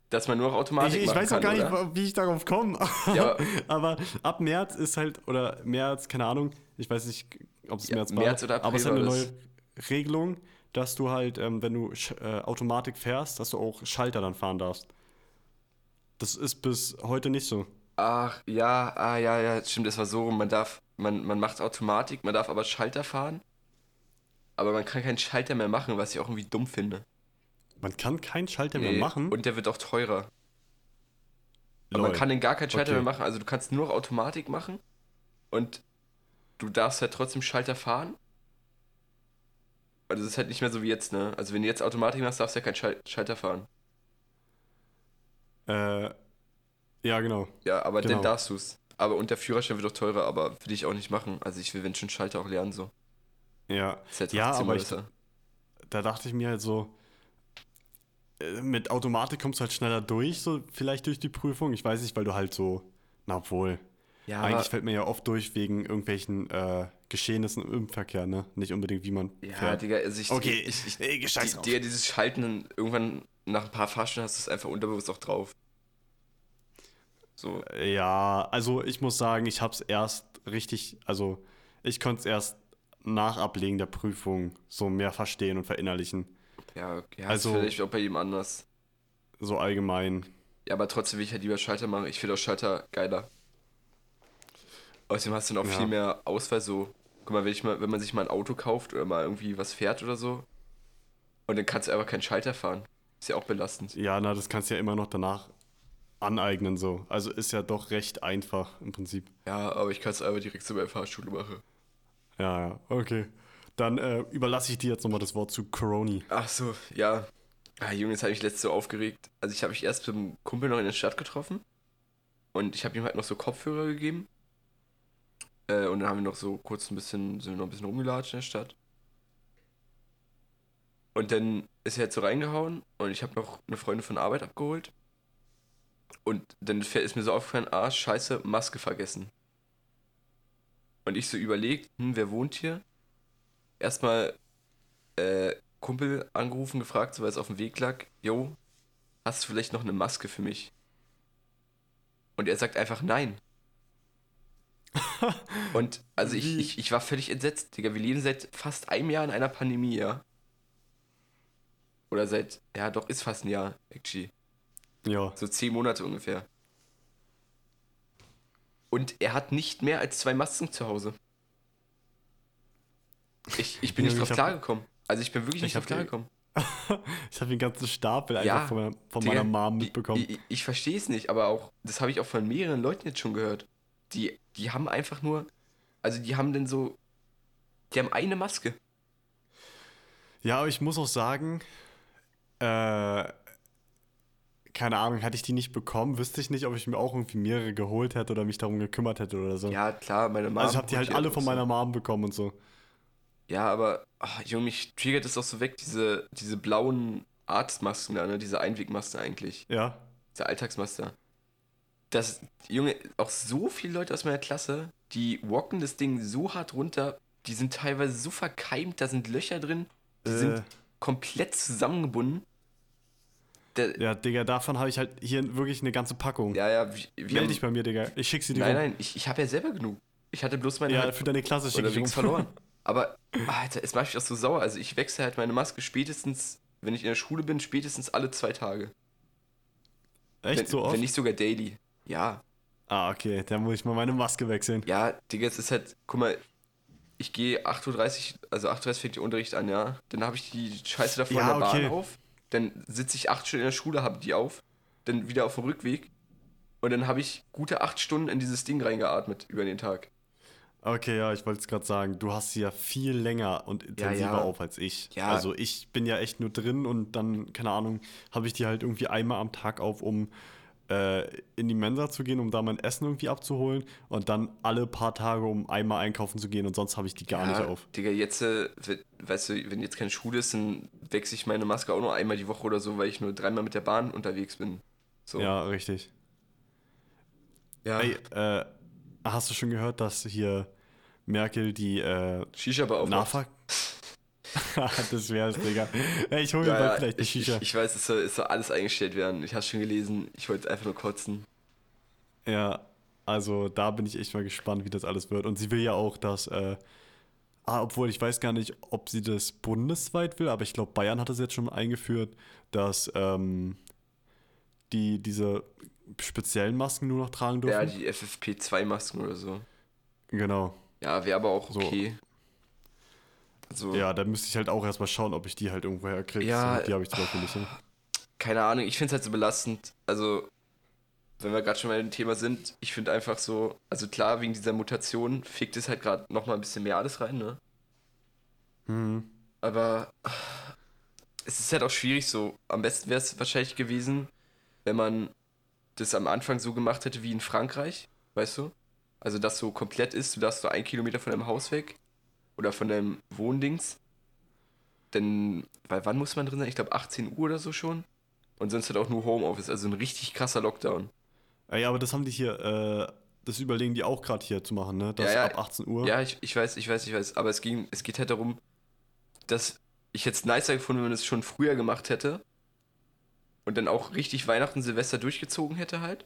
Dass man nur noch Automatik Ich, ich weiß auch gar nicht, oder? wie ich darauf komme. Ja, aber- <laughs> aber ab März ist halt, oder März, keine Ahnung, ich weiß nicht, ob es Ja, März war. März oder April aber es ist halt eine neue Regelung, dass du halt, ähm, wenn du äh, Automatik fährst, dass du auch Schalter dann fahren darfst. Das ist bis heute nicht so. Ach, ja, ah, ja, ja, stimmt, das war so rum. Man darf, man, man macht Automatik, man darf aber Schalter fahren. Aber man kann keinen Schalter mehr machen, was ich auch irgendwie dumm finde. Man kann keinen Schalter Nee, mehr machen. Und der wird auch teurer. Aber man kann den gar keinen Schalter Okay. mehr machen. Also du kannst nur noch Automatik machen und du darfst halt trotzdem Schalter fahren. Also es ist halt nicht mehr so wie jetzt, ne? Also wenn du jetzt Automatik machst, darfst du ja keinen Schal Schalter fahren. Äh, ja, genau. Ja, aber Genau. dann darfst du's. Aber und der Führerschein wird auch teurer, aber will ich auch nicht machen. Also ich will, wenn schon Schalter auch lernen, so. Ja, Ist halt Ja, aber ich- da dachte ich mir halt so, mit Automatik kommst du halt schneller durch, so vielleicht durch die Prüfung. Ich weiß nicht, weil du halt so, na wohl. Ja, Eigentlich fällt mir ja oft durch wegen irgendwelchen äh, Geschehnissen im Verkehr, ne? Nicht unbedingt, wie man ja, fährt. Digga, also ich, Okay, ich, ich, ey, scheiß die, drauf. Digga, dieses Schalten, irgendwann nach ein paar Fahrstunden hast du es einfach unterbewusst auch drauf. So, Ja, also ich muss sagen, ich hab's erst richtig, also ich konnte es erst nach Ablegen der Prüfung so mehr verstehen und verinnerlichen. Ja, okay, ja Also- vielleicht auch bei jedem anders. So allgemein. Ja, aber trotzdem will ich halt lieber Schalter machen. Ich finde auch Schalter geiler. Außerdem hast du dann auch Ja. viel mehr Auswahl. So, guck mal wenn, ich mal, wenn man sich mal ein Auto kauft oder mal irgendwie was fährt oder so. Und dann kannst du einfach keinen Schalter fahren. Ist ja auch belastend. Ja, na, das kannst du ja immer noch danach aneignen, so. Also ist ja doch recht einfach im Prinzip. Ja, aber ich kann es einfach direkt so bei der Fahrschule machen. Ja, ja, okay. Dann äh, überlasse ich dir jetzt nochmal das Wort zu Coroni. Ach so, ja. Ah, Junge, das hat mich letztes so aufgeregt. Also ich habe mich erst mit einem Kumpel noch in der Stadt getroffen. Und ich habe ihm halt noch so Kopfhörer gegeben. Äh, und dann haben wir noch so kurz ein bisschen, sind wir noch ein bisschen rumgelatscht in der Stadt. Und dann ist er halt so reingehauen und ich habe noch eine Freundin von Arbeit abgeholt. Und dann ist mir so aufgefallen, ah, scheiße, Maske vergessen. Und ich so überlegt, hm, wer wohnt hier? Erstmal äh, Kumpel angerufen, gefragt, so weil es auf dem Weg lag, yo, hast du vielleicht noch eine Maske für mich? Und er sagt einfach nein. <laughs> Und also ich, ich, ich war völlig entsetzt, Digga. Wir leben seit fast einem Jahr in einer Pandemie, ja. Oder seit, ja doch, ist fast ein Jahr, actually. Ja. So zehn Monate ungefähr. Und er hat nicht mehr als zwei Masken zu Hause. Ich, ich bin nicht drauf klargekommen. Also ich bin wirklich ich nicht drauf klargekommen. <laughs> Ich habe den ganzen Stapel einfach Ja, von, meiner, von meiner Mom mitbekommen. Ich, ich, verstehe es nicht, aber auch, das habe ich auch von mehreren Leuten jetzt schon gehört. Die, die haben einfach nur, also die haben denn so, die haben eine Maske. Ja, aber ich muss auch sagen, äh, keine Ahnung, hätte ich die nicht bekommen, wüsste ich nicht, ob ich mir auch irgendwie mehrere geholt hätte oder mich darum gekümmert hätte oder so. Ja, klar, meine Mama. also ich habe die halt alle von meiner Mom bekommen und so. Ja, aber, ach, Junge, mich triggert es auch so weg, diese, diese blauen Arztmasken da, ne? Diese Einwegmasken eigentlich. Ja. Diese Alltagsmaske. Das, Junge, auch so viele Leute aus meiner Klasse, die walken das Ding so hart runter, die sind teilweise so verkeimt, da sind Löcher drin, die Äh. sind komplett zusammengebunden. Der, Ja, Digga, davon habe ich halt hier wirklich eine ganze Packung. ja, ja, wir, wir Meld haben, dich bei mir, Digga. Ich schick sie dir Nein, rum. nein, ich, ich habe ja selber genug. Ich hatte bloß meine Ja, halt für deine Klasse schicke ich rum. verloren. <laughs> Aber, Alter, es macht mich auch so sauer. Also ich wechsle halt meine Maske spätestens, wenn ich in der Schule bin, spätestens alle zwei Tage. Echt wenn, so oft? Wenn nicht sogar daily. Ja. ah, okay, dann muss ich mal meine Maske wechseln. Ja, Digga, es ist halt, guck mal, ich gehe 8.30 Uhr, also 8.30 Uhr fängt der Unterricht an, ja. Dann habe ich die Scheiße davor Ja, in der okay. Bahn auf. Dann sitze ich acht Stunden in der Schule, habe die auf. Dann wieder auf dem Rückweg. Und dann habe ich gute acht Stunden in dieses Ding reingeatmet über den Tag. Okay, ja, ich wollte es gerade sagen. Du hast sie ja viel länger und intensiver ja. auf als ich. Ja. Also ich bin ja echt nur drin und dann, keine Ahnung, habe ich die halt irgendwie einmal am Tag auf, um äh, in die Mensa zu gehen, um da mein Essen irgendwie abzuholen und dann alle paar Tage, um einmal einkaufen zu gehen und sonst habe ich die gar ja, nicht auf. Digga, jetzt, äh, we- weißt du, wenn jetzt keine Schule ist, dann wechsle ich meine Maske auch nur einmal die Woche oder so, weil ich nur dreimal mit der Bahn unterwegs bin. So. Ja, richtig. ja. Ey, äh, hast du schon gehört, dass hier Merkel die äh, Shisha. Nachver... <laughs> das wär's, Digga. Ey, ich hole mir Ja, bald ja, vielleicht die ich, Shisha. ich, ich weiß, es soll, es soll alles eingestellt werden. Ich habe schon gelesen, ich wollte einfach nur kotzen. Ja, also da bin ich echt mal gespannt, wie das alles wird. Und sie will ja auch, dass, äh, ah, obwohl ich weiß gar nicht, ob sie das bundesweit will, aber ich glaube, Bayern hat das jetzt schon eingeführt, dass ähm, die diese speziellen Masken nur noch tragen Ja, dürfen. die FFP2-Masken oder so. genau. Ja, wäre aber auch So. okay. Also, Ja, da müsste ich halt auch erstmal schauen, ob ich die halt irgendwo herkriege. Ja, die habe ich zum Beispiel nicht. Ne? keine Ahnung, ich finde es halt so belastend. Also, wenn wir gerade schon mal im Thema sind, ich finde einfach so, also klar, wegen dieser Mutation fickt es halt gerade nochmal ein bisschen mehr alles rein, ne? Mhm. Aber es ist halt auch schwierig so. Am besten wäre es wahrscheinlich gewesen, wenn man das am Anfang so gemacht hätte wie in Frankreich, weißt du? Also, dass so komplett ist, du darfst so ein Kilometer von deinem Haus weg oder von deinem Wohndings. Denn, weil wann muss man drin sein? Ich glaube 18 Uhr oder so schon. Und sonst halt auch nur Homeoffice, also ein richtig krasser Lockdown. Ey, aber das haben die hier, äh, das überlegen die auch gerade hier zu machen, ne? Das Ja, ja. ab 18 Uhr. Ja, ich, ich weiß, ich weiß, ich weiß. Aber es ging, es geht halt darum, dass ich jetzt nicer gefunden, wenn man es schon früher gemacht hätte. Und dann auch richtig Weihnachten, Silvester durchgezogen hätte halt.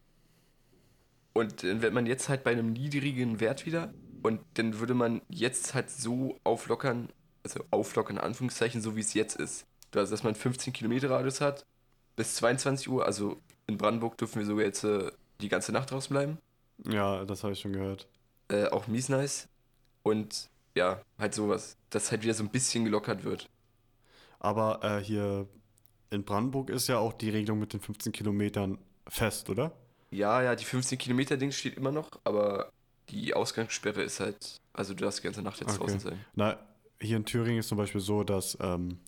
Und dann wird man jetzt halt bei einem niedrigen Wert wieder. Und dann würde man jetzt halt so auflockern, also auflockern in Anführungszeichen, so wie es jetzt ist. Also, dass man 15 Kilometer Radius hat bis 22 Uhr. Also in Brandenburg dürfen wir sogar jetzt äh, die ganze Nacht draußen bleiben. ja das habe ich schon gehört. Äh, auch mies nice. Und ja, halt sowas. Dass halt wieder so ein bisschen gelockert wird. Aber äh, hier in Brandenburg ist ja auch die Regelung mit den 15 Kilometern fest, oder? Ja, ja, die 15 Kilometer Ding steht immer noch, aber die Ausgangssperre ist halt, also du darfst die ganze Nacht jetzt Okay. draußen sein. Na, hier in Thüringen ist zum Beispiel so, dass ähm,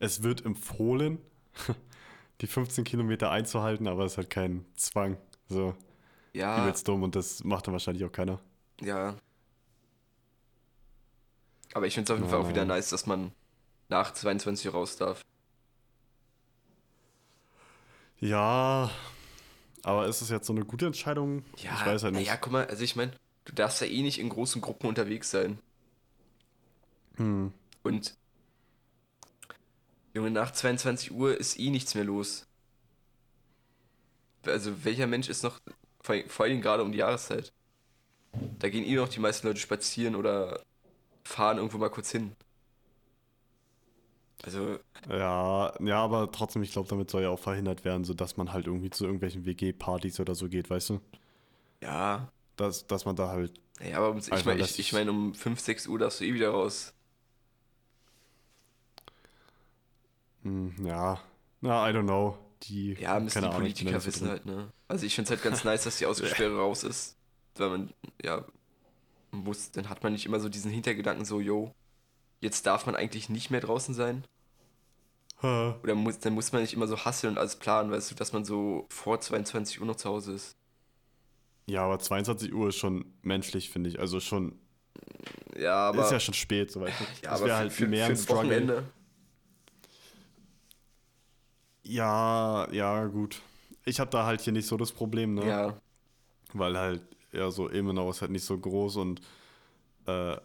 es wird empfohlen, <laughs> die 15 Kilometer einzuhalten, aber es ist halt kein Zwang. So, Ja, übelst dumm und das macht dann wahrscheinlich auch keiner. ja. Aber ich finde es auf jeden Fall auch wieder nice, dass man nach 22 Uhr raus darf. Ja, aber ist es jetzt so eine gute Entscheidung? Ja, ich weiß halt nicht. Ja, guck mal, also ich meine, du darfst ja eh nicht in großen Gruppen unterwegs sein. Hm. Und Junge, nach 22 Uhr ist eh nichts mehr los. Also welcher Mensch ist noch, vor, vor allem gerade um die Jahreszeit? Da gehen eh noch die meisten Leute spazieren oder fahren irgendwo mal kurz hin. Also, Ja, ja, aber trotzdem, ich glaube, damit soll ja auch verhindert werden, sodass man halt irgendwie zu irgendwelchen WG-Partys oder so geht, weißt du? ja. Dass, dass man da halt. Naja, aber um, ich meine, ich, ich mein, um 5, 6 Uhr darfst du eh wieder raus. Hm, ja. Na, I don't know. Die. Ja, müssen die Ahnung, Politiker so wissen halt, ne? Also ich finde es halt ganz nice, dass die Ausgangssperre <laughs> raus ist. Weil man, ja, muss, dann hat man nicht immer so diesen Hintergedanken so, yo, jetzt darf man eigentlich nicht mehr draußen sein. Ha. Oder muss, dann muss man nicht immer so hasseln und alles planen, weißt du, dass man so vor 22 Uhr noch zu Hause ist. Ja, aber 22 Uhr ist schon menschlich, finde ich. Also schon. Ja, aber, ist ja schon spät, so weißt du. ja, Das aber wär für, halt für, mehr für ein ein Struggle. Wochenende. Ja, ja, gut. Ich habe da halt hier nicht so das Problem, ne? Ja, Weil halt, ja, so Ilmenau ist halt nicht so groß und äh,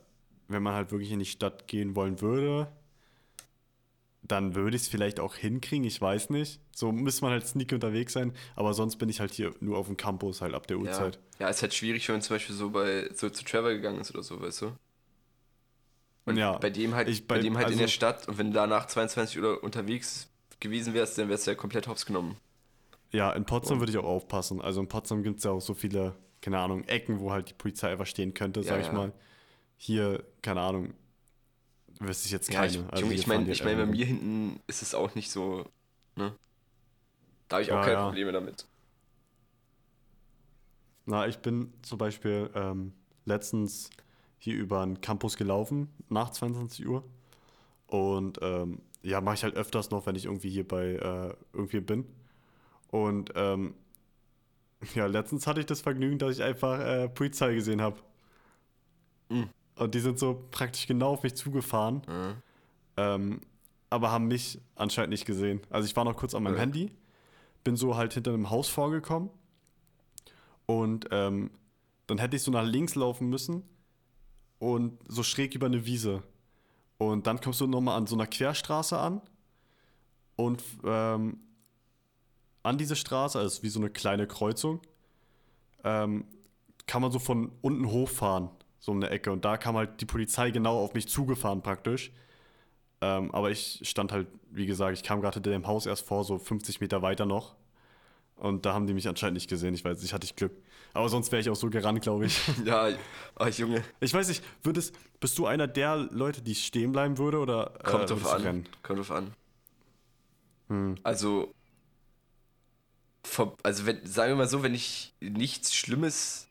wenn man halt wirklich in die Stadt gehen wollen würde, dann würde ich es vielleicht auch hinkriegen, ich weiß nicht. So müsste man halt sneaky unterwegs sein, aber sonst bin ich halt hier nur auf dem Campus halt ab der ja. Uhrzeit. Ja, ist halt schwierig, wenn man zum Beispiel so bei so zu Trevor gegangen ist oder so, weißt du? Und Ja, bei dem halt, ich bei, bei- dem halt in der also- Stadt und wenn du da nach 22 Uhr unterwegs gewesen wärst, dann wärst du ja komplett hops genommen. Ja, in Potsdam Und- würde ich auch aufpassen. Also in Potsdam gibt es ja auch so viele, keine Ahnung, Ecken, wo halt die Polizei einfach stehen könnte, Ja, sag ich ja. mal. Hier, keine Ahnung, wüsste ich jetzt Ja, keine. ich, Also ich meine, ich mein, bei mir hinten ist es auch nicht so, ne? Da habe ich auch Ja, keine ja. Probleme damit. Na, ich bin zum Beispiel ähm, letztens hier über den Campus gelaufen, nach 22 Uhr. Und ähm, ja, mache ich halt öfters noch, wenn ich irgendwie hier bei äh, irgendwie bin. Und ähm, <laughs> ja, letztens hatte ich das Vergnügen, dass ich einfach äh, Polizei gesehen habe. Mhm. Und die sind so praktisch genau auf mich zugefahren, Mhm. ähm, aber haben mich anscheinend nicht gesehen. Also ich war noch kurz an meinem Okay. Handy, bin so halt hinter einem Haus vorgekommen und ähm, dann hätte ich so nach links laufen müssen und so schräg über eine Wiese. Und dann kommst du nochmal an so einer Querstraße an und ähm, an diese Straße, also wie so eine kleine Kreuzung, ähm, kann man so von unten hochfahren, so um eine Ecke. Und da kam halt die Polizei genau auf mich zugefahren praktisch. Ähm, aber ich stand halt, wie gesagt, ich kam gerade hinter dem Haus erst vor, so 50 Meter weiter noch. Und da haben die mich anscheinend nicht gesehen. Ich weiß nicht, hatte ich Glück. Aber sonst wäre ich auch so gerannt, glaube ich. <laughs> Ja, ah, Junge, Ich weiß nicht, würdest, bist du einer der Leute, die stehen bleiben würde oder äh, kommt drauf an. rennen? Kommt drauf an. Hm. Also, vor, also wenn, sagen wir mal so, wenn ich nichts Schlimmes,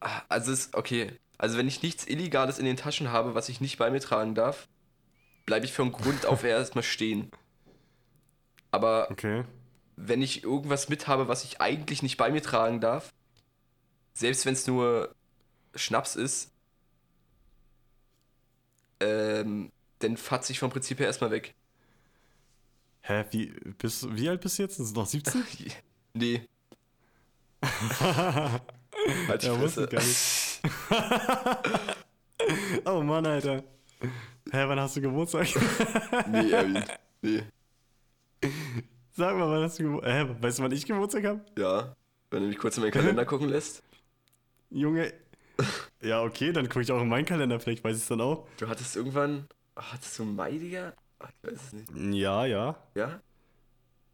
also ist, okay, also wenn ich nichts Illegales in den Taschen habe, was ich nicht bei mir tragen darf, bleibe ich von Grund auf <laughs> erstmal stehen. Aber Okay. wenn ich irgendwas mit habe, was ich eigentlich nicht bei mir tragen darf, selbst wenn es nur Schnaps ist, ähm, dann fatze ich vom Prinzip her erstmal weg. Hä, wie, bist, wie alt bist du jetzt? Ist es noch 17? <laughs> Nee. <laughs> <laughs> halt die Ja, wusste Fresse. gar nicht. <laughs> oh Mann, Alter. Hä, wann hast du Geburtstag? <laughs> Nee, Erwin. Nee. Sag mal, wann hast du Geburtstag? Hä, weißt du, wann ich Geburtstag habe? Ja. Wenn du mich kurz in meinen Kalender gucken lässt. Junge. Ja, okay, dann gucke ich auch in meinen Kalender, vielleicht weiß ich es dann auch. Du hattest irgendwann. Ach, hattest du Mai, Digga? Ach, ich weiß es nicht. Ja, ja, Ja?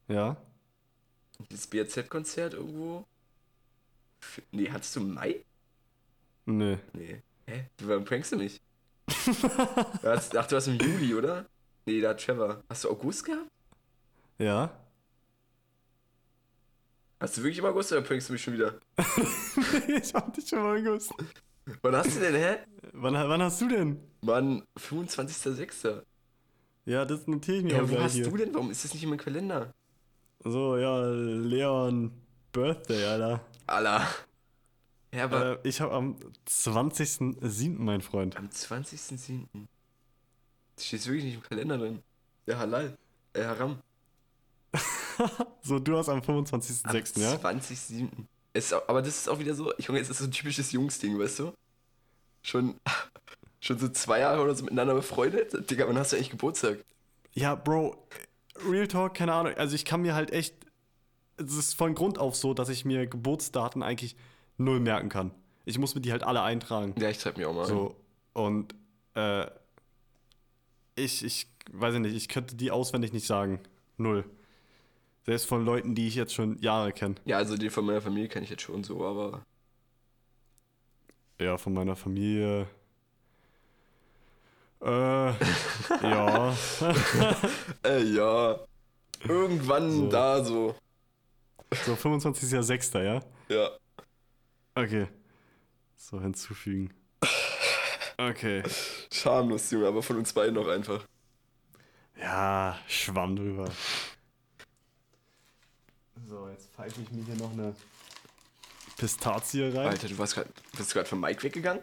ja. Dieses BRZ-Konzert irgendwo? Nee, hattest du Mai? Nö. Nee. Hä? Warum prankst du mich? du hast, ach, du hast im Juli, oder? Nee, da hat Trevor. Hast du August gehabt? Ja? Hast du wirklich im August oder prankst du mich schon wieder? <laughs> ich hab dich schon mal gewusst. Wann hast du denn, hä? Wann, wann hast du denn? Mann, 25.06. Ja, das notiere ich mir Ja, auch wo hast hier. du denn? Warum ist das nicht in meinem Kalender? So, ja, Leon Birthday, Alter. Alter. Ja, aber Äh, ich habe am 20.07., mein Freund. am 20.07. Steht wirklich nicht im Kalender drin. Ja, halal. Äh, haram. <laughs> So, du hast am 25.06., ja? 20.07. Ist auch- Aber das ist auch wieder so, Junge, es ist so ein typisches Jungsding, weißt du? Schon, <laughs> schon so zwei Jahre oder so miteinander befreundet. Digga, wann hast du eigentlich Geburtstag? Ja, Bro, Real Talk, keine Ahnung. Also ich kann mir halt echt. Es ist von Grund auf so, dass ich mir Geburtsdaten eigentlich null merken kann. Ich muss mir die halt alle eintragen. Ja, ich schreib mir auch mal. So, und äh, ich, ich weiß ich nicht, ich könnte die auswendig nicht sagen. Null. Selbst von Leuten, die ich jetzt schon Jahre kenne. Ja, also den von meiner Familie kenne ich jetzt schon so, aber. Ja, von meiner Familie. Äh, <laughs> ja. Äh, ja. Irgendwann So. da so. So, 25 ist ja 6. ja? Ja. Okay. So, hinzufügen. Okay. Schamlos, Junge, aber von uns beiden noch einfach. Ja, schwamm drüber. So, jetzt pfeife ich mir hier noch eine Pistazie rein. Alter, du warst grad, bist du gerade von Mike weggegangen?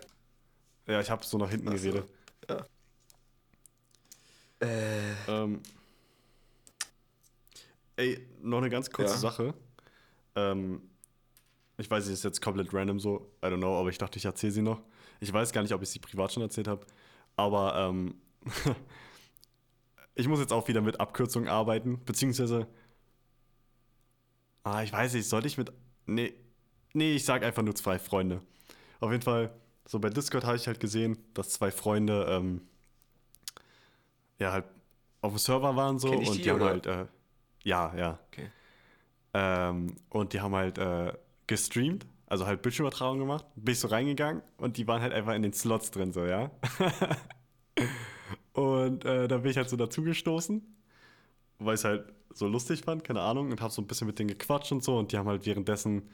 Ja, ich habe so nach hinten Ach so. geredet. Äh. Ähm, ey, noch eine ganz kurze Ja. Sache. Ähm, ich weiß, sie ist jetzt komplett random so, I don't know, aber ich dachte, ich erzähle sie noch. Ich weiß gar nicht, ob ich sie privat schon erzählt habe, aber ähm, <laughs> ich muss jetzt auch wieder mit Abkürzungen arbeiten, beziehungsweise, ah, ich weiß nicht, sollte ich mit, nee, nee, ich sag einfach nur zwei Freunde. Auf jeden Fall, so bei Discord habe ich halt gesehen, dass zwei Freunde, ähm, ja, halt auf dem Server waren so und die, die haben oder? halt, äh, ja, ja. Okay. Ähm, und die haben halt äh, gestreamt, also halt Bildschirmübertragung gemacht. Bin ich so reingegangen und die waren halt einfach in den Slots drin, so, ja. <laughs> und äh, da bin ich halt so dazugestoßen, weil ich es halt so lustig fand, keine Ahnung, und habe so ein bisschen mit denen gequatscht und so. Und die haben halt währenddessen,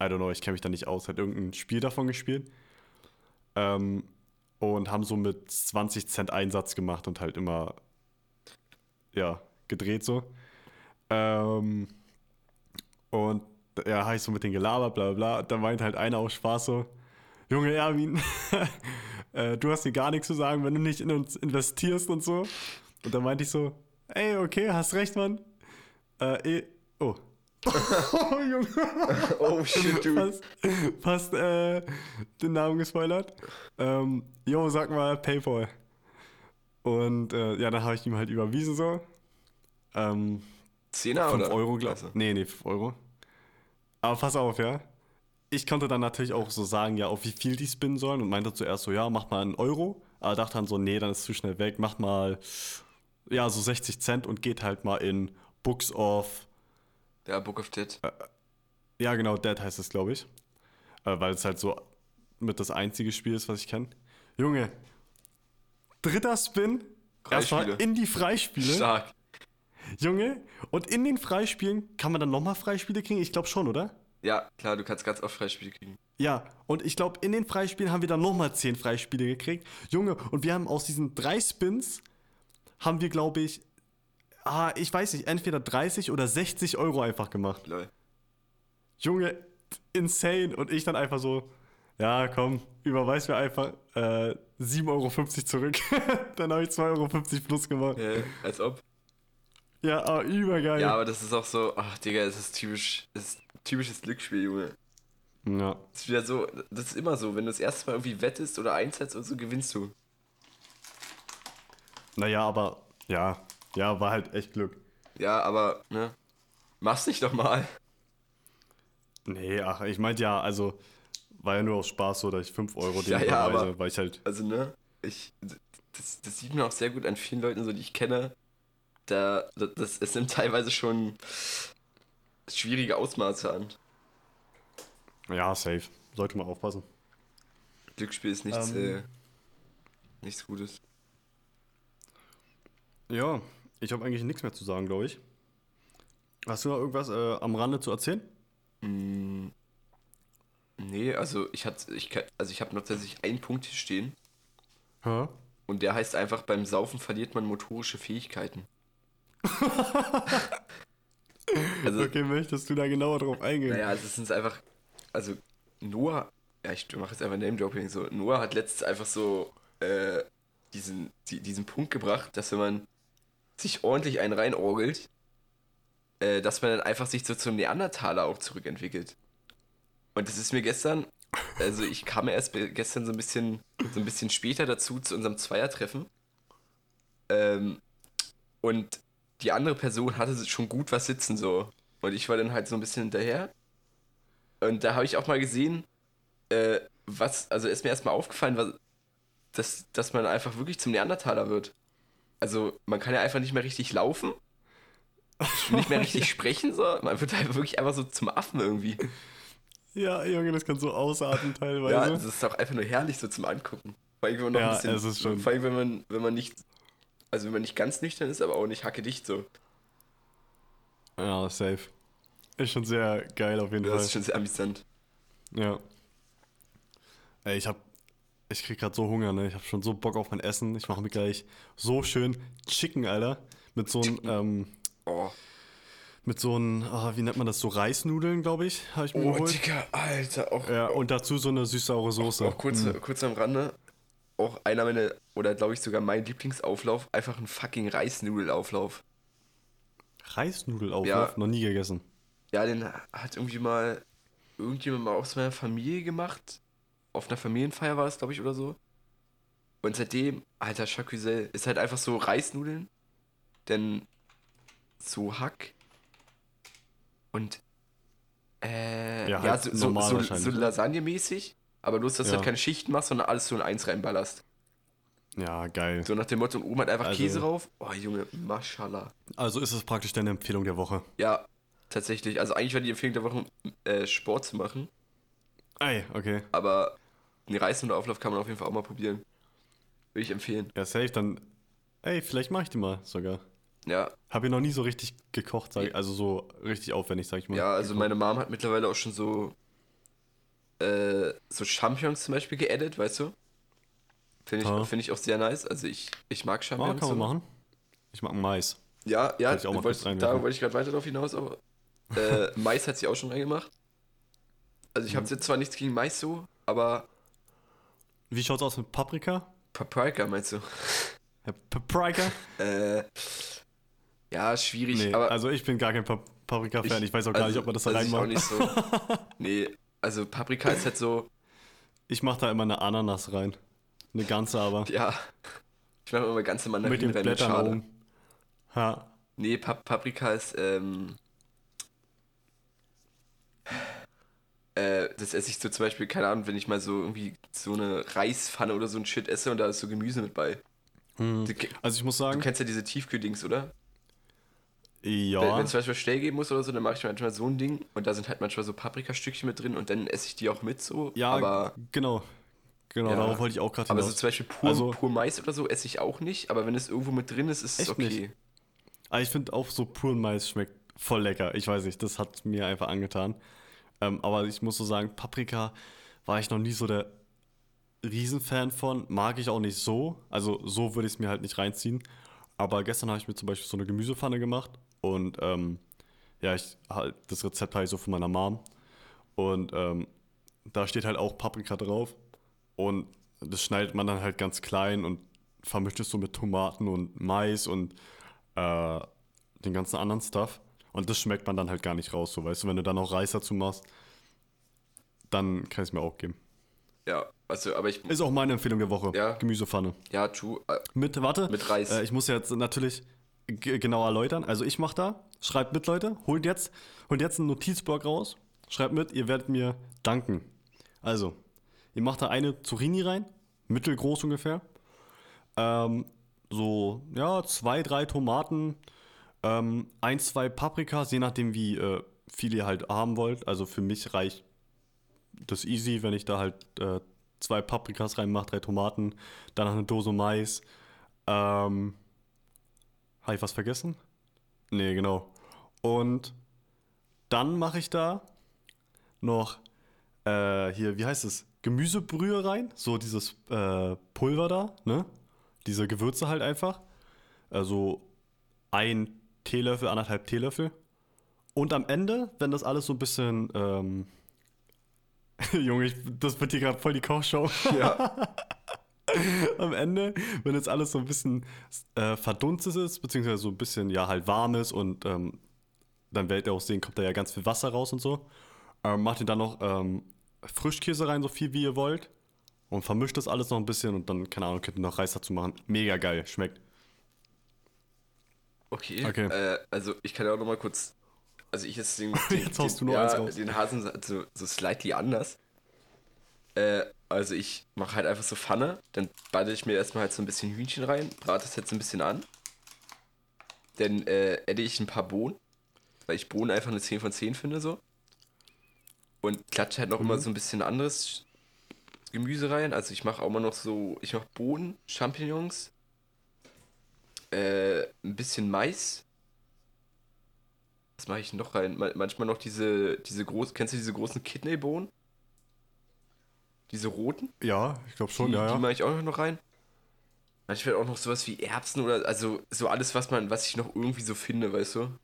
I don't know, ich kenne mich da nicht aus, halt irgendein Spiel davon gespielt. Ähm, und haben so mit 20 Cent Einsatz gemacht und halt immer, ja, gedreht so. Ähm, und ja, habe ich so mit denen gelabert, bla bla bla. Da meint halt einer aus Spaß so, Junge Erwin, <laughs> äh, du hast dir gar nichts zu sagen, wenn du nicht in uns investierst und so. Und da meinte ich so, ey, okay, hast recht, Mann. Äh, eh, oh. <laughs> oh, Junge. <laughs> Oh shit, du. Fast, fast äh, den Namen gespoilert. Ähm, jo, sag mal Paypal. Und äh, ja, dann habe ich ihm halt überwiesen so. Ähm, Zehner 5 oder? Euro, glaube Also, ich. Nee, nee, 5 Euro. Aber pass auf, ja. Ich konnte dann natürlich auch so sagen, ja, auf wie viel die spinnen sollen und meinte zuerst so, ja, mach mal einen Euro. Aber dachte dann so, nee, dann ist zu schnell weg, mach mal, ja, so 60 Cent und geht halt mal in Books of, Ja, Book of Dead. ja, genau, Dead heißt es, glaube ich. Äh, weil es halt so mit das einzige Spiel ist, was ich kenne. Junge, dritter Spin, erstmal in die Freispiele. Stark. Junge, und in den Freispielen kann man dann nochmal Freispiele kriegen? Ich glaube schon, oder? Ja, klar, du kannst ganz oft Freispiele kriegen. Ja, und ich glaube, in den Freispielen haben wir dann nochmal 10 Freispiele gekriegt. Junge, und wir haben aus diesen drei Spins, haben wir, glaube ich, ah, ich weiß nicht, entweder 30 oder 60 Euro einfach gemacht. Lol. Junge, insane. Und ich dann einfach so, ja, komm, überweis mir einfach äh, 7,50 Euro zurück. <laughs> dann habe ich 2,50 Euro plus gemacht. Äh, als ob. Ja, aber übergeil. Ja, aber das ist auch so, ach Digga, es ist typisch, es ist typisches Glücksspiel, Junge. ja. Das ist wieder so, das ist immer so, wenn du das erste Mal irgendwie wettest oder einsetzt und so, gewinnst du. Naja, aber ja, ja, war halt echt Glück. Ja, aber, ne? Mach's nicht doch mal. Nee, ach, ich meinte ja, also war ja nur aus Spaß so, dass ich 5 Euro Ja, den ja, aber- weil ich halt, Also, ne? Ich, das, das sieht man auch sehr gut an vielen Leuten, so die ich kenne. Da, das, es nimmt teilweise schon schwierige Ausmaße an. ja, safe. Sollte man aufpassen. Glücksspiel ist nichts, Ähm. äh, nichts Gutes. Ja, ich habe eigentlich nichts mehr zu sagen, glaube ich. Hast du noch irgendwas äh, am Rande zu erzählen? Mm, nee, also ich hatte, ich, also ich habe noch tatsächlich einen Punkt hier stehen. Hä? Und der heißt einfach, beim Saufen verliert man motorische Fähigkeiten. Also, Okay, möchtest du da genauer drauf eingehen? naja, also es sind einfach, also Noah, ja, ich mache jetzt einfach Name-Dropping, so, Noah hat letztens einfach so, äh, diesen, die, diesen Punkt gebracht, dass wenn man sich ordentlich einen reinorgelt, äh, dass man dann einfach sich so zum Neandertaler auch zurückentwickelt. Und das ist mir gestern, also ich kam erst gestern so ein bisschen, so ein bisschen später dazu zu unserem Zweiertreffen. Ähm, und die andere Person hatte schon gut was sitzen so. Und ich war dann halt so ein bisschen hinterher. Und da habe ich auch mal gesehen, äh, was, also ist mir erstmal aufgefallen, was, dass, dass man einfach wirklich zum Neandertaler wird. Also man kann ja einfach nicht mehr richtig laufen, <laughs> nicht mehr richtig sprechen, so. Man wird halt wirklich einfach so zum Affen irgendwie. Ja, Junge, das kann so ausarten teilweise. Ja, das ist auch einfach nur herrlich so zum Angucken. Vor allem, wenn man noch Ja, ein bisschen, vor allem, wenn man, wenn man nicht, also wenn man nicht ganz nüchtern ist, aber auch nicht hackedicht so. Ja, safe. Ist schon sehr geil auf jeden Das Fall. ist schon sehr amüsant. Ja. Ey, ich hab. Ich krieg grad so Hunger, ne? Ich hab schon so Bock auf mein Essen. Ich mache mir gleich so schön Chicken, Alter. Mit so einem, ähm, Oh, mit so einem, ah, wie nennt man das? So Reisnudeln, glaube ich, habe ich mir oh geholt. Digga, Alter, auch, Ja, und dazu so eine süß-saure Soße. auch kurz, Mm. kurz am Rande, auch einer meiner, oder glaube ich sogar mein Lieblingsauflauf, einfach ein fucking Reisnudelauflauf. Reisnudelauflauf? Ja. Noch nie gegessen. Ja, den hat irgendwie mal irgendjemand mal aus meiner Familie gemacht. Auf einer Familienfeier war es, glaube ich, oder so. Und seitdem, alter Chacusel, ist halt einfach so Reisnudeln, denn so Hack und äh, Ja, ja, halt so, so, so, so Lasagne-mäßig, aber bloß, dass du Ja. halt keine Schichten machst, sondern alles so in eins reinballerst. Ja, geil. So nach dem Motto, und oben hat einfach Also- Käse drauf. Oh, Junge, Mashallah. Also ist es praktisch deine Empfehlung der Woche. Ja, tatsächlich. Also eigentlich war die Empfehlung der Woche, äh, Sport zu machen. Ey, okay. Aber einen Reisnudelauflauf kann man auf jeden Fall auch mal probieren. Würde ich empfehlen. Ja, safe, dann. Ey, vielleicht mache ich die mal sogar. Ja, Habe ich noch nie so richtig gekocht, sag ich, also so richtig aufwendig, sag ich mal. ja also gekocht. meine Mom hat mittlerweile auch schon so äh, so Champignons zum Beispiel geedit, weißt du? Finde ich, find ich auch sehr nice. Also ich, ich mag Ah, Champignons. kann man so. machen. Ich mag Mais. Ja, ja, Wollte ich auch mal wollt, kurz reinwerfen. da wollte ich gerade weiter drauf hinaus, aber äh, <laughs> Mais hat sie auch schon reingemacht. Also ich Mhm. habe jetzt zwar nichts gegen Mais so, aber Wie schaut's aus mit Paprika? Paprika meinst du? Paprika? <laughs> Äh, ja, schwierig, Nee, aber also ich bin gar kein Pa- Paprika-Fan. Ich, weiß auch gar also, nicht, ob man das da also ich auch nicht so. <laughs> Nee, also Paprika ist halt so, Ich mache da immer eine Ananas rein. Eine ganze aber. ja. Ich mache immer ganze mit Mandarinen den rein mit Blättern Schale. oben. Ha. Nee, Pa- Paprika ist, ähm. Äh, das esse ich so zum Beispiel, keine Ahnung, wenn ich mal so irgendwie so eine Reispfanne oder so ein Shit esse und da ist so Gemüse mit bei. Hm. Du, Also ich muss du sagen, kennst ja diese Tiefkühldings, oder? Ja. wenn es zum Beispiel Stell geben muss oder so, dann mache ich manchmal so ein Ding und da sind halt manchmal so Paprikastückchen mit drin und dann esse ich die auch mit so. Ja, aber, genau. Genau, Ja. darauf wollte ich auch gerade aber so zum Beispiel pur, Also- pur Mais oder so esse ich auch nicht, aber wenn es irgendwo mit drin ist, ist es okay. nicht? Aber ich finde auch so puren Mais schmeckt voll lecker. Ich weiß nicht, das hat mir einfach angetan. Ähm, aber ich muss so sagen, Paprika war ich noch nie so der Riesenfan von. Mag ich auch nicht so. Also so würde ich es mir halt nicht reinziehen. Aber gestern habe ich mir zum Beispiel so eine Gemüsepfanne gemacht. Und ähm, ja, ich halt, das Rezept habe ich so von meiner Mom. Und ähm, da steht halt auch Paprika drauf. Und das schneidet man dann halt ganz klein und vermischt es so mit Tomaten und Mais und äh, den ganzen anderen Stuff. Und das schmeckt man dann halt gar nicht raus, so weißt du, wenn du dann noch Reis dazu machst, dann kann ich es mir auch geben. Ja, also, aber ich. Ist auch meine Empfehlung der Woche. Ja. Gemüsepfanne. Ja, true. Äh, Mit, warte. Mit Reis. Äh, ich muss jetzt natürlich genau erläutern. Also ich mache da, schreibt mit, Leute, holt jetzt, holt jetzt einen Notizblock raus, schreibt mit, ihr werdet mir danken. Also, ihr macht da eine Zucchini rein, mittelgroß ungefähr. Ähm, so, ja, zwei, drei Tomaten, ähm, ein, zwei Paprikas, je nachdem, wie äh, viel ihr halt haben wollt. Also für mich reicht das easy, wenn ich da halt äh, zwei Paprikas reinmache, drei Tomaten, dann noch eine Dose Mais. Ähm, Habe ich was vergessen? Nee, genau. Und dann mache ich da noch äh, hier, wie heißt es? Gemüsebrühe rein. So dieses äh, Pulver da, ne? Diese Gewürze halt einfach. Also ein Teelöffel, anderthalb Teelöffel. Und am Ende, wenn das alles so ein bisschen. Ähm, <laughs> Junge, ich, das wird hier gerade voll die Kochshow. ja. <laughs> <laughs> am Ende, wenn jetzt alles so ein bisschen äh, verdunstet ist, beziehungsweise so ein bisschen, ja, halt warm ist und ähm, dann werdet ihr auch sehen, kommt da ja ganz viel Wasser raus und so. Ähm, macht ihr dann noch ähm, Frischkäse rein, so viel wie ihr wollt. Und vermischt das alles noch ein bisschen und dann, keine Ahnung, könnt ihr noch Reis dazu machen. Mega geil, schmeckt. Okay. Okay. Äh, also ich kann ja auch noch mal kurz. Also ich esse den, den, Jetzt den, <laughs> ja, den Hasen so, so slightly anders. Äh, also ich mache halt einfach so Pfanne, dann bade ich mir erstmal halt so ein bisschen Hühnchen rein, brate es jetzt ein bisschen an. Dann äh, adde ich ein paar Bohnen, weil ich Bohnen einfach eine 10 von 10 finde so. Und klatsche halt noch immer so ein bisschen anderes Gemüse rein. Also ich mache auch immer noch so, ich mache Bohnen, Champignons, äh, ein bisschen Mais. Was mache ich noch rein? Ma- Manchmal noch diese, diese großen, kennst du diese großen Kidneybohnen? Diese roten? Ja, ich glaube schon, die, ja, die ja. mache ich auch noch rein. Manchmal auch noch sowas wie Erbsen oder, also so alles, was man, was ich noch irgendwie so finde, weißt du?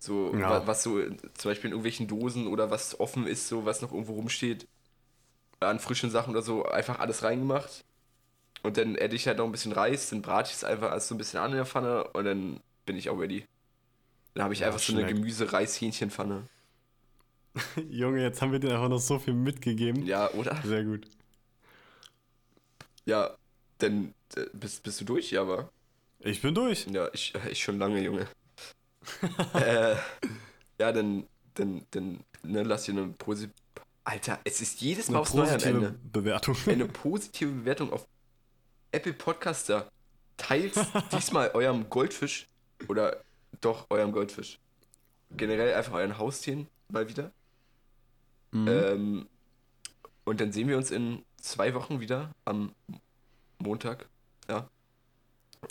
So, Ja. wa- was so, äh, zum Beispiel in irgendwelchen Dosen oder was offen ist, so was noch irgendwo rumsteht. An frischen Sachen oder so, einfach alles reingemacht. Und dann adde ich halt noch ein bisschen Reis, dann brate ich es einfach alles so ein bisschen an in der Pfanne und dann bin ich auch ready. Dann habe ich Ja, einfach so eine. Gemüse-Reis-Hähnchenpfanne. <laughs> Junge, jetzt haben wir dir einfach noch so viel mitgegeben. Ja, oder? Sehr gut. Ja, dann äh, bist, bist du durch, ja, aber. Ich bin durch. Ja, ich, ich schon lange, Junge. <laughs> äh, ja, dann, dann, dann, ne, lass dir eine positive. Alter, es ist jedes Mal Eine aufs Neue am positive Ende. Bewertung. Eine positive Bewertung auf Apple Podcaster. Teilt <laughs> diesmal eurem Goldfisch oder doch eurem Goldfisch. Generell einfach euren Haustieren mal wieder. Mhm. Ähm, und dann sehen wir uns in zwei Wochen wieder am Montag. Ja.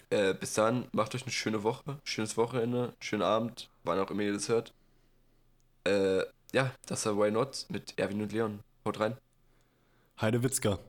Äh, bis dann, macht euch eine schöne Woche, schönes Wochenende, schönen Abend, wann auch immer ihr das hört. Äh, ja, das war Why Not mit Erwin und Leon. Haut rein. Heide Witzka.